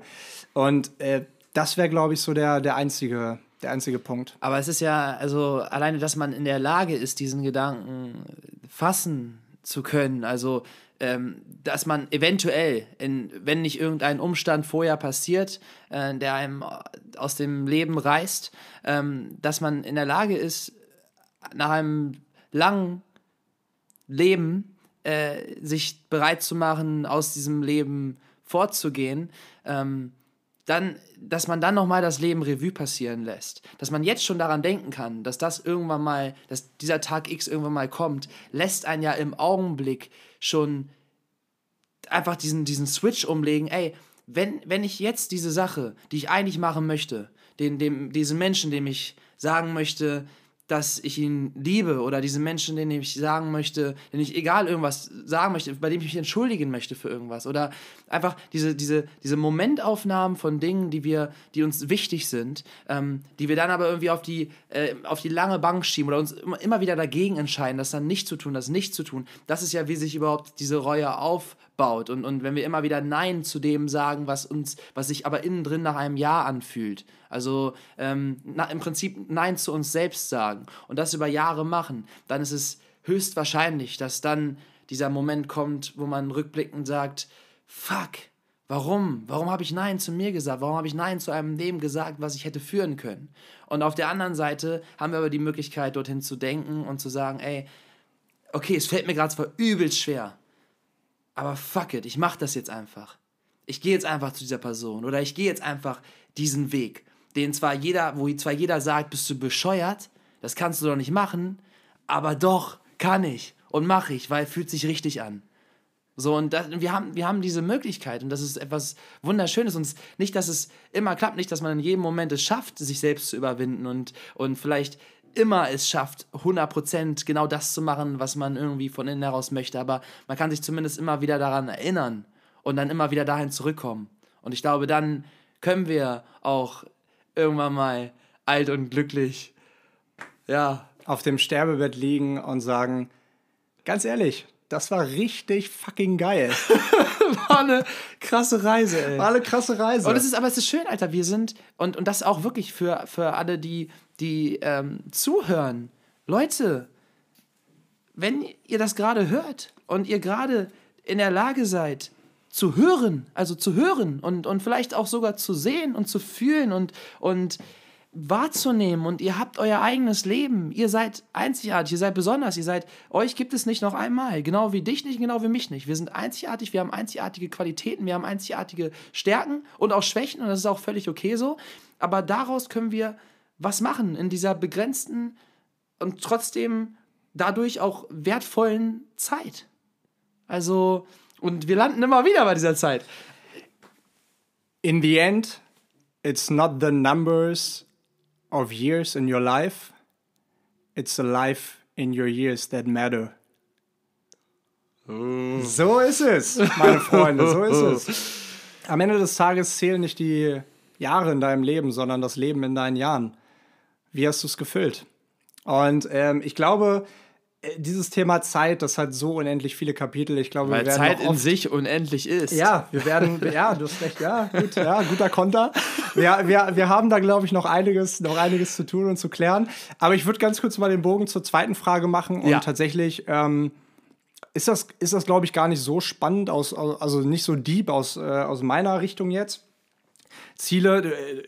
Und äh, das wäre, glaube ich, so der, der, einzige, der einzige Punkt. Aber es ist ja, also alleine, dass man in der Lage ist, diesen Gedanken fassen zu können, also ähm, dass man eventuell, in, wenn nicht irgendein Umstand vorher passiert, äh, der einem aus dem Leben reißt, ähm, dass man in der Lage ist, nach einem langen Leben äh, sich bereit zu machen, aus diesem Leben fortzugehen. Ähm, dann, dass man dann nochmal das Leben Revue passieren lässt. Dass man jetzt schon daran denken kann, dass das irgendwann mal, dass dieser Tag X irgendwann mal kommt, lässt einen ja im Augenblick schon einfach diesen, diesen Switch umlegen, ey, wenn, wenn ich jetzt diese Sache, die ich eigentlich machen möchte, den, dem, diesen Menschen, dem ich sagen möchte, dass ich ihn liebe oder diesen Menschen, den ich sagen möchte, den ich egal irgendwas sagen möchte, bei dem ich mich entschuldigen möchte für irgendwas oder einfach diese, diese, diese Momentaufnahmen von Dingen, die wir, die uns wichtig sind, ähm, die wir dann aber irgendwie auf die, äh, auf die lange Bank schieben oder uns immer, wieder dagegen entscheiden, das dann nicht zu tun, das nicht zu tun. Das ist ja, wie sich überhaupt diese Reue aufbaut und, und wenn wir immer wieder Nein zu dem sagen, was uns, was sich aber innen drin nach einem Ja anfühlt. Also ähm, na, im Prinzip Nein zu uns selbst sagen und das über Jahre machen, dann ist es höchstwahrscheinlich, dass dann dieser Moment kommt, wo man rückblickend sagt, fuck, warum? Warum habe ich Nein zu mir gesagt? Warum habe ich Nein zu einem Leben gesagt, was ich hätte führen können? Und auf der anderen Seite haben wir aber die Möglichkeit, dorthin zu denken und zu sagen, ey, okay, es fällt mir gerade zwar übelst schwer, aber fuck it, ich mache das jetzt einfach. Ich gehe jetzt einfach zu dieser Person oder ich gehe jetzt einfach diesen Weg den zwar jeder, wo zwar jeder sagt, bist du bescheuert, das kannst du doch nicht machen, aber doch, kann ich und mache ich, weil fühlt sich richtig an. So, und das, wir, haben, wir haben diese Möglichkeit und das ist etwas Wunderschönes. Und nicht, dass es immer klappt, nicht, dass man in jedem Moment es schafft, sich selbst zu überwinden und, und vielleicht immer es schafft, 100% genau das zu machen, was man irgendwie von innen heraus möchte. Aber man kann sich zumindest immer wieder daran erinnern und dann immer wieder dahin zurückkommen. Und ich glaube, dann können wir auch irgendwann mal alt und glücklich, ja. Auf dem Sterbebett liegen und sagen, ganz ehrlich, das war richtig fucking geil. war eine krasse Reise, ey. War eine krasse Reise. Und es ist, aber es ist schön, Alter, wir sind, und, und das auch wirklich für, für alle, die, die ähm, zuhören. Leute, wenn ihr das gerade hört und ihr gerade in der Lage seid, zu hören, also zu hören und, und vielleicht auch sogar zu sehen und zu fühlen und, und wahrzunehmen und ihr habt euer eigenes Leben. Ihr seid einzigartig, ihr seid besonders, ihr seid, euch gibt es nicht noch einmal. Genau wie dich nicht, genau wie mich nicht. Wir sind einzigartig, wir haben einzigartige Qualitäten, wir haben einzigartige Stärken und auch Schwächen und das ist auch völlig okay so. Aber daraus können wir was machen in dieser begrenzten und trotzdem dadurch auch wertvollen Zeit. Also, und wir landen immer wieder bei dieser Zeit. In the end, it's not the numbers of years in your life, it's the life in your years that matter. So ist es, meine Freunde, so ist es. Am Ende des Tages zählen nicht die Jahre in deinem Leben, sondern das Leben in deinen Jahren. Wie hast du es gefüllt? Und ähm, ich glaube, äh, dieses Thema Zeit, das hat so unendlich viele Kapitel. Ich glaube, Weil wir werden Zeit noch in oft sich unendlich ist. ja, wir werden, ja, du hast recht, ja, gut, ja, guter Konter. Ja, wir, wir haben da, glaube ich, noch einiges, noch einiges zu tun und zu klären. Aber ich würde ganz kurz mal den Bogen zur zweiten Frage machen und Ja. tatsächlich ähm, ist das, ist das, glaube ich, gar nicht so spannend aus, aus- also nicht so deep aus, äh, aus meiner Richtung jetzt. Ziele, äh,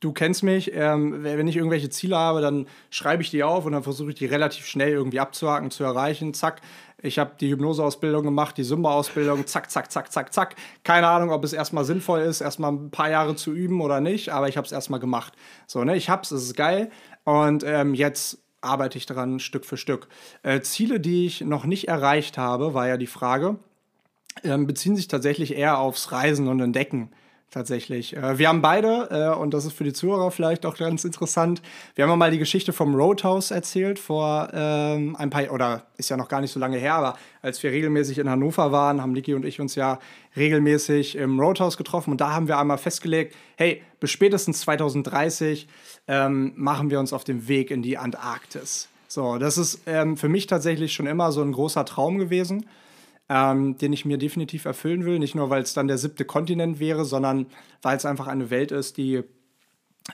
du kennst mich, ähm, wenn ich irgendwelche Ziele habe, dann schreibe ich die auf und dann versuche ich die relativ schnell irgendwie abzuhaken, zu erreichen. Zack, ich habe die Hypnoseausbildung gemacht, die Symba-Ausbildung, zack, zack, zack, zack, zack. Keine Ahnung, ob es erstmal sinnvoll ist, erstmal ein paar Jahre zu üben oder nicht, aber ich habe es erstmal gemacht. So, ne, ich hab's, es ist geil und ähm, jetzt arbeite ich daran Stück für Stück. Äh, Ziele, die ich noch nicht erreicht habe, war ja die Frage ähm, beziehen sich tatsächlich eher aufs Reisen und Entdecken. Tatsächlich. Äh, wir haben beide, äh, und das ist für die Zuhörer vielleicht auch ganz interessant, wir haben mal die Geschichte vom Roadhouse erzählt vor ähm, ein paar, oder ist ja noch gar nicht so lange her, aber als wir regelmäßig in Hannover waren, haben Niki und ich uns ja regelmäßig im Roadhouse getroffen und da haben wir einmal festgelegt, hey, bis spätestens 2030 ähm, machen wir uns auf den Weg in die Antarktis. So, das ist ähm, für mich tatsächlich schon immer so ein großer Traum gewesen ähm, den ich mir definitiv erfüllen will. Nicht nur, weil es dann der siebte Kontinent wäre, sondern weil es einfach eine Welt ist, die,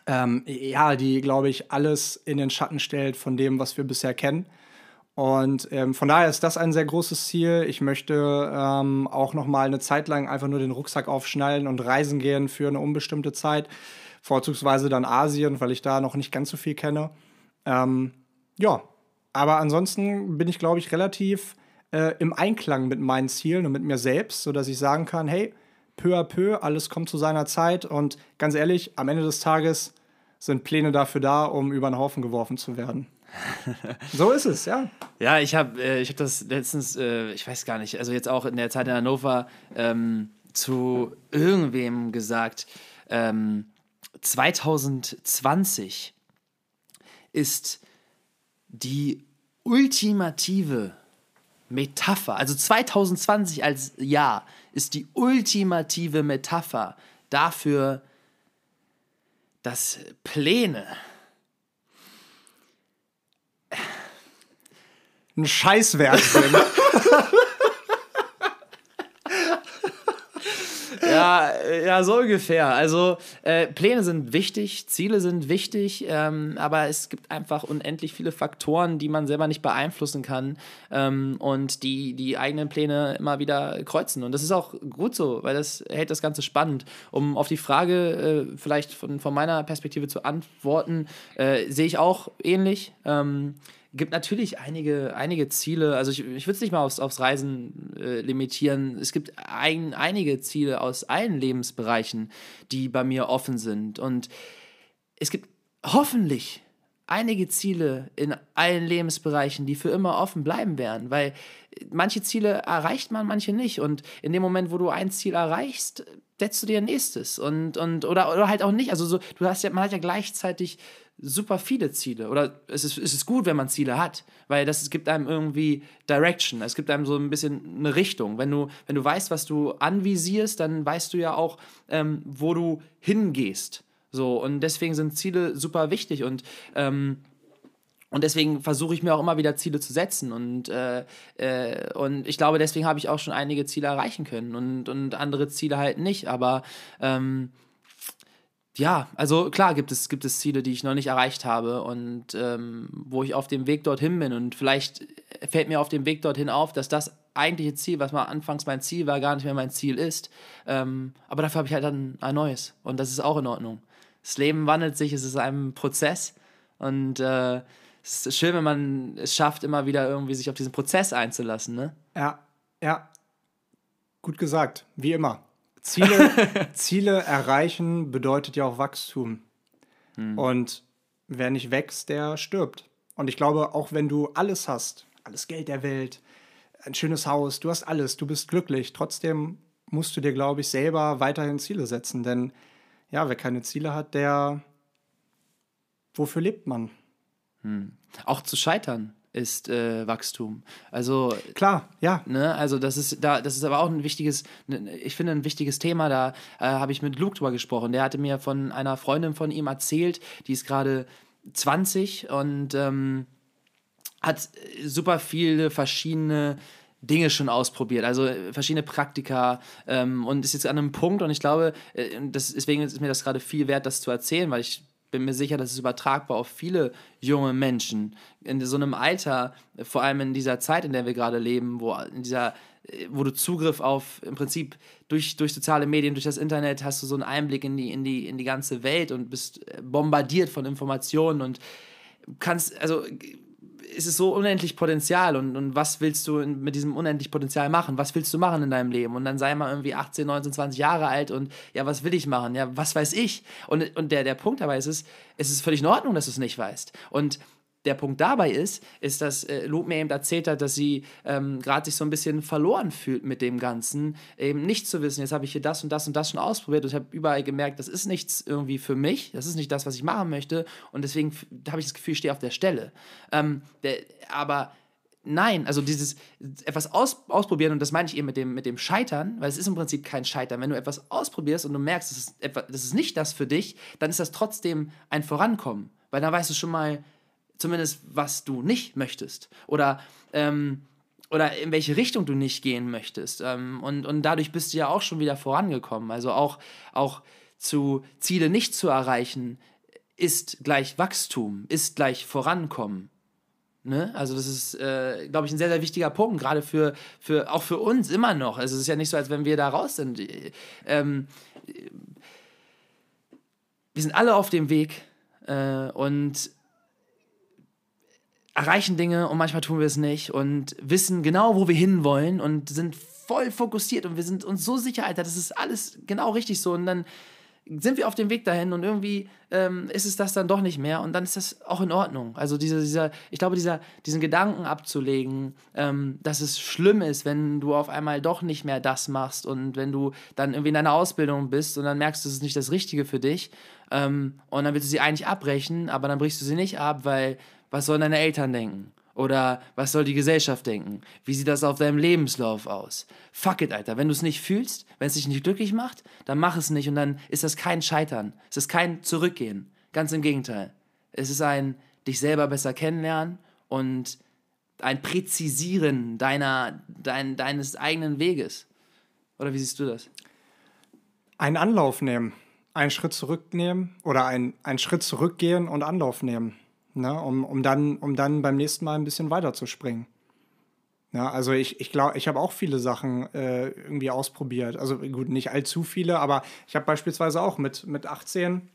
ähm, ja, die, glaube ich, alles in den Schatten stellt von dem, was wir bisher kennen. Und ähm, von daher ist das ein sehr großes Ziel. Ich möchte ähm, auch noch mal eine Zeit lang einfach nur den Rucksack aufschnallen und reisen gehen für eine unbestimmte Zeit. Vorzugsweise dann Asien, weil ich da noch nicht ganz so viel kenne. Ähm, ja, aber ansonsten bin ich, glaube ich, relativ äh, im Einklang mit meinen Zielen und mit mir selbst, sodass ich sagen kann, hey, peu à peu, alles kommt zu seiner Zeit und ganz ehrlich, am Ende des Tages sind Pläne dafür da, um über den Haufen geworfen zu werden. so ist es, ja. Ja, ich habe äh, hab das letztens, äh, ich weiß gar nicht, also jetzt auch in der Zeit in Hannover ähm, zu irgendwem gesagt, ähm, 2020 ist die ultimative Metapher, also 2020 als Jahr ist die ultimative Metapher dafür, dass Pläne ein Scheißwerk sind. ja, ja, so ungefähr. Also äh, Pläne sind wichtig, Ziele sind wichtig, ähm, aber es gibt einfach unendlich viele Faktoren, die man selber nicht beeinflussen kann ähm, und die die eigenen Pläne immer wieder kreuzen. Und das ist auch gut so, weil das hält das Ganze spannend. Um auf die Frage äh, vielleicht von, von meiner Perspektive zu antworten, äh, sehe ich auch ähnlich. Ähm, gibt natürlich einige, einige Ziele. Also ich, ich würde es nicht mal aufs, aufs Reisen äh, limitieren. Es gibt ein, einige Ziele aus allen Lebensbereichen, die bei mir offen sind. Und es gibt hoffentlich einige Ziele in allen Lebensbereichen, die für immer offen bleiben werden, weil manche Ziele erreicht man, manche nicht. Und in dem Moment, wo du ein Ziel erreichst, setzt du dir ein nächstes und, und oder, oder halt auch nicht. Also so, du hast ja, man hat ja gleichzeitig super viele Ziele. Oder es ist, es ist gut, wenn man Ziele hat, weil das es gibt einem irgendwie Direction. Es gibt einem so ein bisschen eine Richtung. Wenn du, wenn du weißt, was du anvisierst, dann weißt du ja auch, ähm, wo du hingehst. So, und deswegen sind Ziele super wichtig und ähm, und deswegen versuche ich mir auch immer wieder Ziele zu setzen. Und, äh, äh, und ich glaube, deswegen habe ich auch schon einige Ziele erreichen können und, und andere Ziele halt nicht. Aber ähm, ja, also klar gibt es, gibt es Ziele, die ich noch nicht erreicht habe und ähm, wo ich auf dem Weg dorthin bin. Und vielleicht fällt mir auf dem Weg dorthin auf, dass das eigentliche Ziel, was mal anfangs mein Ziel war, gar nicht mehr mein Ziel ist. Ähm, aber dafür habe ich halt dann ein neues. Und das ist auch in Ordnung. Das Leben wandelt sich, es ist ein Prozess. Und äh, es ist schön, wenn man es schafft, immer wieder irgendwie sich auf diesen Prozess einzulassen. Ne? Ja, ja. Gut gesagt, wie immer. Ziele, Ziele erreichen bedeutet ja auch Wachstum. Hm. Und wer nicht wächst, der stirbt. Und ich glaube, auch wenn du alles hast, alles Geld der Welt, ein schönes Haus, du hast alles, du bist glücklich, trotzdem musst du dir, glaube ich, selber weiterhin Ziele setzen. Denn ja, wer keine Ziele hat, der, wofür lebt man? Hm. Auch zu scheitern ist äh, Wachstum. Also klar, ja. Ne, also das ist da, das ist aber auch ein wichtiges, ne, ich finde ein wichtiges Thema. Da äh, habe ich mit Luke drüber gesprochen. Der hatte mir von einer Freundin von ihm erzählt, die ist gerade 20 und ähm, hat super viele verschiedene Dinge schon ausprobiert, also verschiedene Praktika ähm, und ist jetzt an einem Punkt und ich glaube, äh, das, deswegen ist mir das gerade viel wert, das zu erzählen, weil ich bin mir sicher, dass es übertragbar auf viele junge Menschen. In so einem Alter, vor allem in dieser Zeit, in der wir gerade leben, wo in dieser wo du Zugriff auf im Prinzip durch, durch soziale Medien, durch das Internet hast du so einen Einblick in die, in die, in die ganze Welt und bist bombardiert von Informationen und kannst, also ist es so unendlich Potenzial und, und was willst du mit diesem unendlich Potenzial machen? Was willst du machen in deinem Leben? Und dann sei mal irgendwie 18, 19, 20 Jahre alt und ja, was will ich machen? Ja, was weiß ich? Und, und der, der Punkt dabei ist, es, es ist völlig in Ordnung, dass du es nicht weißt. Und der Punkt dabei ist, ist, dass äh, Luke mir eben erzählt hat, dass sie ähm, gerade sich so ein bisschen verloren fühlt mit dem Ganzen, eben nicht zu wissen, jetzt habe ich hier das und das und das schon ausprobiert und habe überall gemerkt, das ist nichts irgendwie für mich, das ist nicht das, was ich machen möchte und deswegen habe ich das Gefühl, ich stehe auf der Stelle. Ähm, der, aber Nein, also dieses etwas aus, ausprobieren, und das meine ich eben mit dem, mit dem Scheitern, weil es ist im Prinzip kein Scheitern. Wenn du etwas ausprobierst und du merkst, das ist, etwas, das ist nicht das für dich, dann ist das trotzdem ein Vorankommen. Weil dann weißt du schon mal, zumindest was du nicht möchtest oder ähm, oder in welche Richtung du nicht gehen möchtest. Ähm, und, und dadurch bist du ja auch schon wieder vorangekommen. Also auch, auch zu Ziele nicht zu erreichen, ist gleich Wachstum, ist gleich Vorankommen. Ne? Also das ist, äh, glaube ich, ein sehr, sehr wichtiger Punkt, gerade für, für, auch für uns immer noch. Also es ist ja nicht so, als wenn wir da raus sind. Ähm, wir sind alle auf dem Weg äh, und erreichen Dinge und manchmal tun wir es nicht und wissen genau, wo wir hinwollen und sind voll fokussiert und wir sind uns so sicher, Alter, das ist alles genau richtig so und dann sind wir auf dem Weg dahin und irgendwie ähm, ist es das dann doch nicht mehr und dann ist das auch in Ordnung. Also dieser, dieser ich glaube, dieser, diesen Gedanken abzulegen, ähm, dass es schlimm ist, wenn du auf einmal doch nicht mehr das machst und wenn du dann irgendwie in deiner Ausbildung bist und dann merkst du, es ist nicht das Richtige für dich ähm, und dann willst du sie eigentlich abbrechen, aber dann brichst du sie nicht ab, weil was sollen deine Eltern denken? Oder was soll die Gesellschaft denken? Wie sieht das auf deinem Lebenslauf aus? Fuck it, Alter. Wenn du es nicht fühlst, wenn es dich nicht glücklich macht, dann mach es nicht und dann ist das kein Scheitern. Es ist kein Zurückgehen. Ganz im Gegenteil. Es ist ein dich selber besser kennenlernen und ein Präzisieren deiner, dein, deines eigenen Weges. Oder wie siehst du das? Einen Anlauf nehmen, einen Schritt zurücknehmen oder ein, einen Schritt zurückgehen und Anlauf nehmen ne, um, um, dann, um dann beim nächsten Mal ein bisschen weiter zu springen. Ja, also ich, ich glaube, ich habe auch viele Sachen äh, irgendwie ausprobiert. Also gut, nicht allzu viele, aber ich habe beispielsweise auch mit, mit 18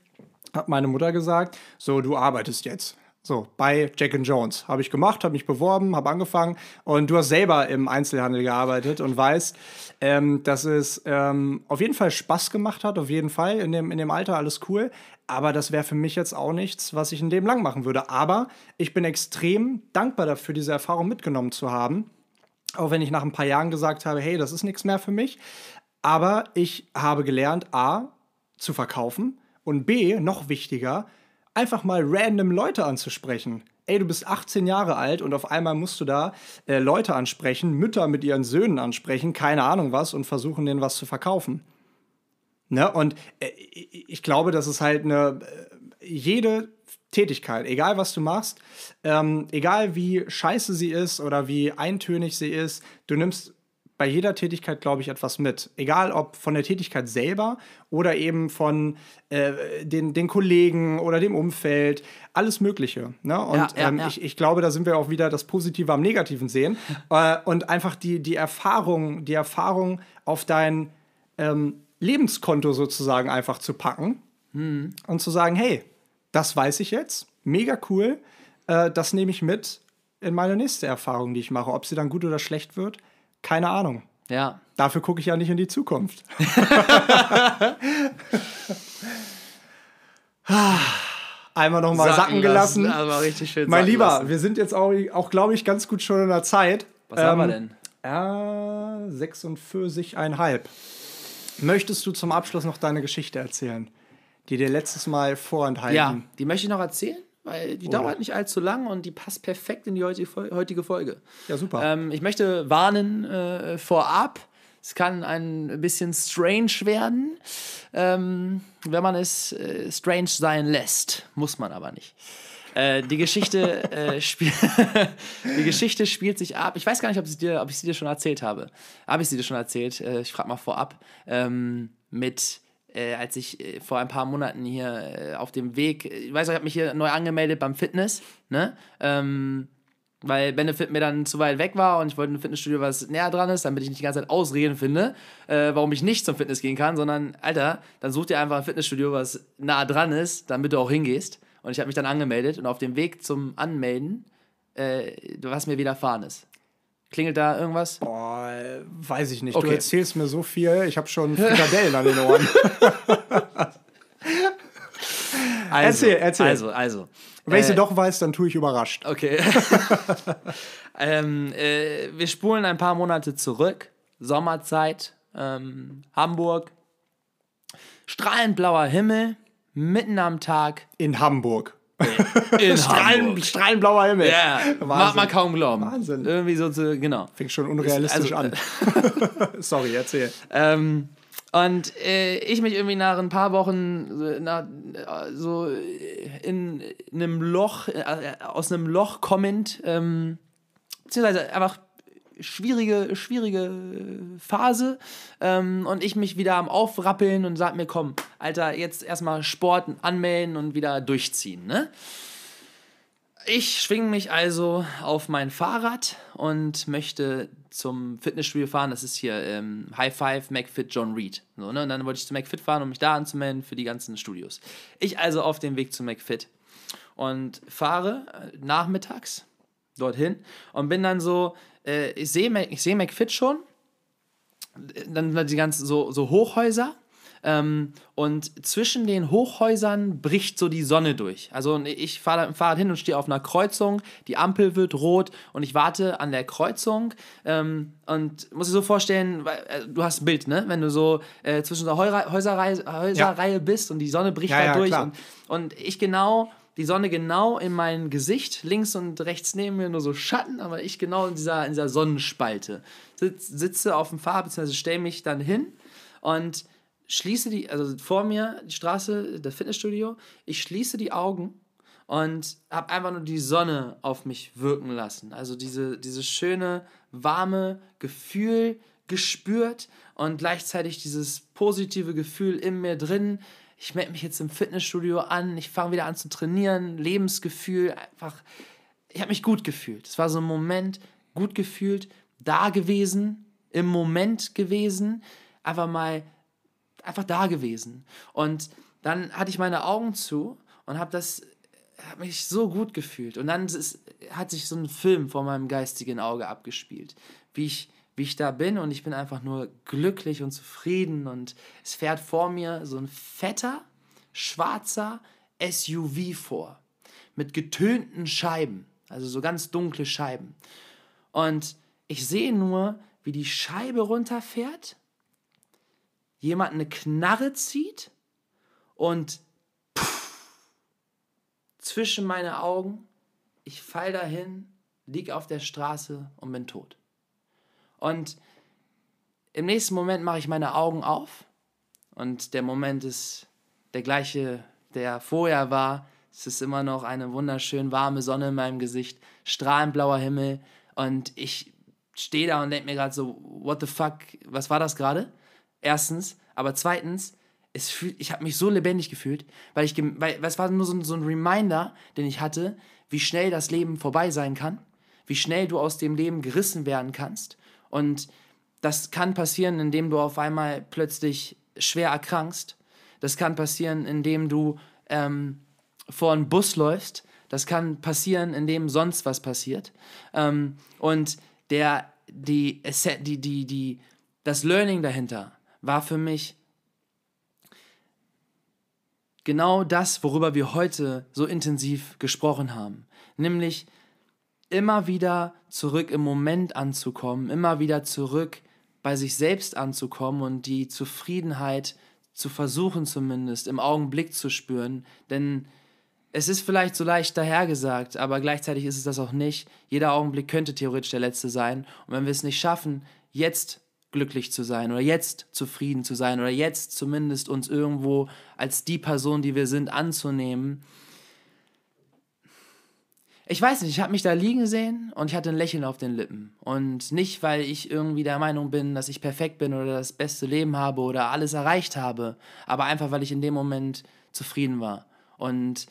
hat meine Mutter gesagt, so, du arbeitest jetzt. So, bei Jack Jones. Habe ich gemacht, habe mich beworben, habe angefangen. Und du hast selber im Einzelhandel gearbeitet und weißt, ähm, dass es ähm, auf jeden Fall Spaß gemacht hat, auf jeden Fall. In dem, in dem Alter alles cool. Aber das wäre für mich jetzt auch nichts, was ich in dem lang machen würde. Aber ich bin extrem dankbar dafür, diese Erfahrung mitgenommen zu haben. Auch wenn ich nach ein paar Jahren gesagt habe, hey, das ist nichts mehr für mich. Aber ich habe gelernt, A, zu verkaufen und B, noch wichtiger, einfach mal random Leute anzusprechen. Ey, du bist 18 Jahre alt und auf einmal musst du da äh, Leute ansprechen, Mütter mit ihren Söhnen ansprechen, keine Ahnung was und versuchen denen was zu verkaufen. Ne? Und äh, ich glaube, das ist halt eine, äh, jede Tätigkeit, egal was du machst, ähm, egal wie scheiße sie ist oder wie eintönig sie ist, du nimmst bei jeder Tätigkeit, glaube ich, etwas mit. Egal ob von der Tätigkeit selber oder eben von äh, den, den Kollegen oder dem Umfeld, alles Mögliche. Ne? Und ja, ja, ähm, ja. Ich, ich glaube, da sind wir auch wieder das Positive am Negativen sehen. äh, und einfach die, die Erfahrung, die Erfahrung auf dein ähm, Lebenskonto sozusagen einfach zu packen hm. und zu sagen, hey, das weiß ich jetzt, mega cool, äh, das nehme ich mit in meine nächste Erfahrung, die ich mache. Ob sie dann gut oder schlecht wird, keine Ahnung. Ja. Dafür gucke ich ja nicht in die Zukunft. Einmal noch mal sacken, sacken gelassen. Aber richtig schön mein Lieber, lassen. wir sind jetzt auch, auch glaube ich, ganz gut schon in der Zeit. Was ähm, haben wir denn? Äh, 46,5. Möchtest du zum Abschluss noch deine Geschichte erzählen, die dir letztes Mal vorenthalten? Ja, die möchte ich noch erzählen weil die Oder? dauert nicht allzu lang und die passt perfekt in die heutige Folge. Ja, super. Ähm, ich möchte warnen äh, vorab. Es kann ein bisschen strange werden, ähm, wenn man es äh, strange sein lässt. Muss man aber nicht. Äh, die, Geschichte, äh, die Geschichte spielt sich ab. Ich weiß gar nicht, ob, dir, ob ich sie dir schon erzählt habe. Habe ich sie dir schon erzählt? Äh, ich frage mal vorab. Ähm, mit äh, als ich äh, vor ein paar Monaten hier auf dem Weg, ich weiß ich habe mich hier neu angemeldet beim Fitness, ne? Ähm, weil Benefit mir dann zu weit weg war und ich wollte ein Fitnessstudio, was näher dran ist, damit ich nicht die ganze Zeit Ausreden finde, äh, warum ich nicht zum Fitness gehen kann, sondern, Alter, dann such dir einfach ein Fitnessstudio, was nah dran ist, damit du auch hingehst. Und ich habe mich dann angemeldet und auf dem Weg zum Anmelden, äh, was mir widerfahren ist. Klingelt da irgendwas? Boah, weiß ich nicht. Okay. Du erzählst mir so viel, ich habe schon Frikadellen an den Ohren. also, erzähl, erzähl. Also, also. Wenn ich sie äh, doch weiß, dann tue ich überrascht. Okay. ähm, äh, wir spulen ein paar Monate zurück. Sommerzeit, ähm, Hamburg. Strahlend blauer Himmel, mitten am Tag. In Hamburg. In Strahlen, strahlenblauer Himmel. Ja, mag man kaum glauben. Wahnsinn. Irgendwie so zu, genau. Fängt schon unrealistisch also, an. Sorry, erzähl. Ähm, und äh, ich mich irgendwie nach ein paar Wochen nach, so in, in einem Loch, äh, aus einem Loch kommend, ähm, beziehungsweise einfach schwierige, schwierige Phase ähm, und ich mich wieder am Aufrappeln und sag mir, komm, Alter, jetzt erstmal Sport anmelden und wieder durchziehen, ne? Ich schwinge mich also auf mein Fahrrad und möchte zum Fitnessstudio fahren. Das ist hier ähm, High Five McFit John Reed. So, ne? Und dann wollte ich zu McFit fahren, um mich da anzumelden für die ganzen Studios. Ich also auf dem Weg zu McFit und fahre äh, nachmittags dorthin und bin dann so äh, ich sehe ich seh McFit schon, dann die ganzen so, so Hochhäuser, Ähm, und zwischen den Hochhäusern bricht so die Sonne durch. Also ich fahre da mit dem Fahrrad hin und stehe auf einer Kreuzung, die Ampel wird rot und ich warte an der Kreuzung ähm, und muss dir so vorstellen, weil, äh, du hast ein Bild, ne? Wenn du so äh, zwischen der Häuserreihe, Häuserreihe ja. bist und die Sonne bricht ja, da durch und, und ich genau die Sonne genau in mein Gesicht, links und rechts neben mir nur so Schatten, aber ich genau in dieser, in dieser Sonnenspalte. Sitz, sitze auf dem Fahrrad, beziehungsweise stelle mich dann hin und schließe die, also vor mir die Straße, das Fitnessstudio, ich schließe die Augen und habe einfach nur die Sonne auf mich wirken lassen. Also diese, dieses schöne, warme Gefühl gespürt und gleichzeitig dieses positive Gefühl in mir drin. Ich melde mich jetzt im Fitnessstudio an, ich fange wieder an zu trainieren, Lebensgefühl, einfach, ich habe mich gut gefühlt. Es war so ein Moment, gut gefühlt, da gewesen, im Moment gewesen, einfach mal einfach da gewesen. Und dann hatte ich meine Augen zu und habe das hab mich so gut gefühlt. Und dann ist, hat sich so ein Film vor meinem geistigen Auge abgespielt, wie ich, wie ich da bin und ich bin einfach nur glücklich und zufrieden und es fährt vor mir so ein fetter, schwarzer SUV vor mit getönten Scheiben, also so ganz dunkle Scheiben. Und ich sehe nur, wie die Scheibe runterfährt jemand eine Knarre zieht und zwischen meine Augen, ich fall dahin, lieg auf der Straße und bin tot. Und im nächsten Moment mache ich meine Augen auf und der Moment ist der gleiche, der vorher war. Es ist immer noch eine wunderschön warme Sonne in meinem Gesicht, strahlend blauer Himmel und ich stehe da und denke mir gerade so, what the fuck, was war das gerade? Erstens. Aber zweitens, es fühlt, ich habe mich so lebendig gefühlt, weil ich, weil es war nur so, so ein Reminder, den ich hatte, wie schnell das Leben vorbei sein kann, wie schnell du aus dem Leben gerissen werden kannst. Und das kann passieren, indem du auf einmal plötzlich schwer erkrankst. Das kann passieren, indem du ähm, vor einen Bus läufst. Das kann passieren, indem sonst was passiert. Ähm, und der, die, die, die, die, das Learning dahinter war für mich genau das, worüber wir heute so intensiv gesprochen haben. Nämlich immer wieder zurück im Moment anzukommen, immer wieder zurück bei sich selbst anzukommen und die Zufriedenheit zu versuchen zumindest im Augenblick zu spüren. Denn es ist vielleicht so leicht dahergesagt, aber gleichzeitig ist es das auch nicht. Jeder Augenblick könnte theoretisch der letzte sein. Und wenn wir es nicht schaffen, jetzt glücklich zu sein oder jetzt zufrieden zu sein oder jetzt zumindest uns irgendwo als die Person, die wir sind, anzunehmen. Ich weiß nicht, ich habe mich da liegen sehen und ich hatte ein Lächeln auf den Lippen. Und nicht, weil ich irgendwie der Meinung bin, dass ich perfekt bin oder das beste Leben habe oder alles erreicht habe, aber einfach, weil ich in dem Moment zufrieden war. Und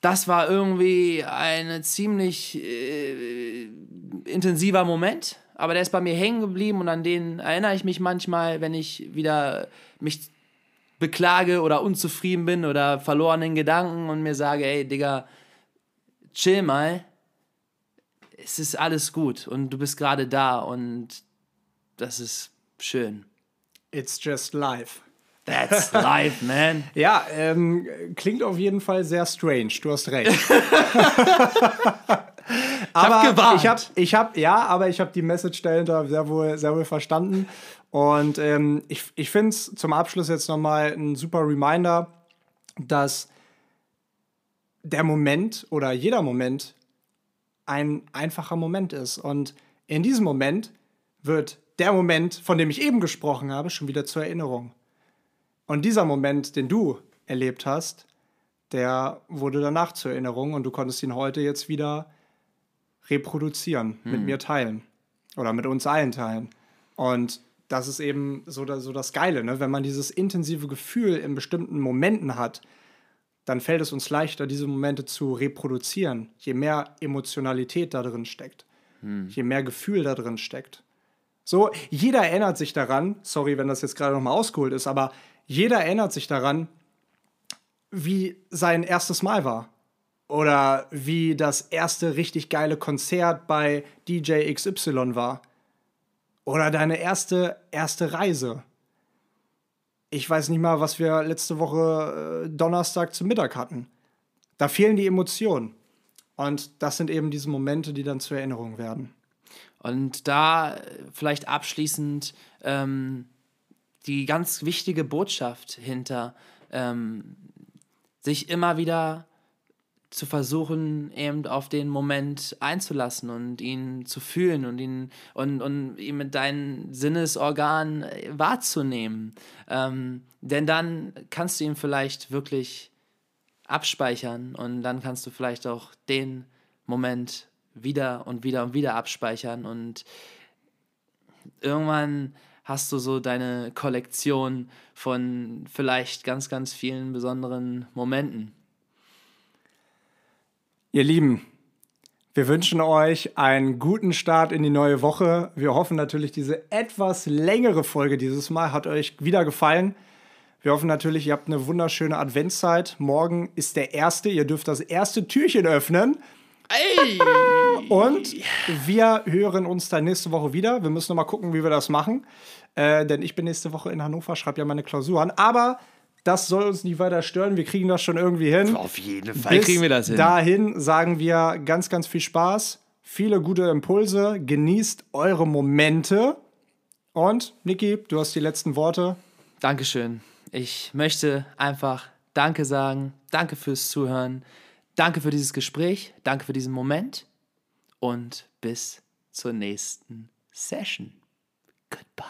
das war irgendwie ein ziemlich äh, intensiver Moment aber der ist bei mir hängen geblieben und an den erinnere ich mich manchmal, wenn ich wieder mich beklage oder unzufrieden bin oder verlorenen Gedanken und mir sage, ey, Digga, chill mal. Es ist alles gut und du bist gerade da und das ist schön. It's just life. That's life, man. ja, ähm, klingt auf jeden Fall sehr strange. Du hast recht. aber ich habe, ich habe, ja, aber ich habe die Message dahinter sehr wohl, sehr wohl verstanden. Und ähm, ich, ich finde es zum Abschluss jetzt nochmal ein super Reminder, dass der Moment oder jeder Moment ein einfacher Moment ist. Und in diesem Moment wird der Moment, von dem ich eben gesprochen habe, schon wieder zur Erinnerung. Und dieser Moment, den du erlebt hast, der wurde danach zur Erinnerung und du konntest ihn heute jetzt wieder reproduzieren, hm. mit mir teilen oder mit uns allen teilen. Und das ist eben so, so das Geile, ne? wenn man dieses intensive Gefühl in bestimmten Momenten hat, dann fällt es uns leichter, diese Momente zu reproduzieren, je mehr Emotionalität da drin steckt, hm. je mehr Gefühl da drin steckt. So, jeder erinnert sich daran, sorry, wenn das jetzt gerade nochmal ausgeholt ist, aber jeder erinnert sich daran, wie sein erstes Mal war. Oder wie das erste richtig geile Konzert bei DJ XY war. Oder deine erste, erste Reise. Ich weiß nicht mal, was wir letzte Woche äh, Donnerstag zum Mittag hatten. Da fehlen die Emotionen. Und das sind eben diese Momente, die dann zur Erinnerung werden. Und da äh, vielleicht abschließend ähm, die ganz wichtige Botschaft hinter, ähm, sich immer wieder zu versuchen, eben auf den Moment einzulassen und ihn zu fühlen und ihn und, und ihn mit deinen Sinnesorganen äh, wahrzunehmen. Ähm, denn dann kannst du ihn vielleicht wirklich abspeichern und dann kannst du vielleicht auch den Moment wieder und wieder und wieder abspeichern und irgendwann hast du so deine Kollektion von vielleicht ganz, ganz vielen besonderen Momenten. Ihr Lieben, wir wünschen euch einen guten Start in die neue Woche. Wir hoffen natürlich, diese etwas längere Folge dieses Mal hat euch wieder gefallen. Wir hoffen natürlich, ihr habt eine wunderschöne Adventszeit. Morgen ist der erste. Ihr dürft das erste Türchen öffnen. Ey! Und wir hören uns dann nächste Woche wieder. Wir müssen noch mal gucken, wie wir das machen. Äh, denn ich bin nächste Woche in Hannover, schreibe ja meine Klausuren. Aber das soll uns nicht weiter stören. Wir kriegen das schon irgendwie hin. Auf jeden Fall Bis kriegen wir das hin. Dahin sagen wir ganz, ganz viel Spaß, viele gute Impulse, genießt eure Momente. Und Niki, du hast die letzten Worte. Dankeschön. Ich möchte einfach Danke sagen. Danke fürs Zuhören. Danke für dieses Gespräch. Danke für diesen Moment. Und bis zur nächsten Session. Goodbye.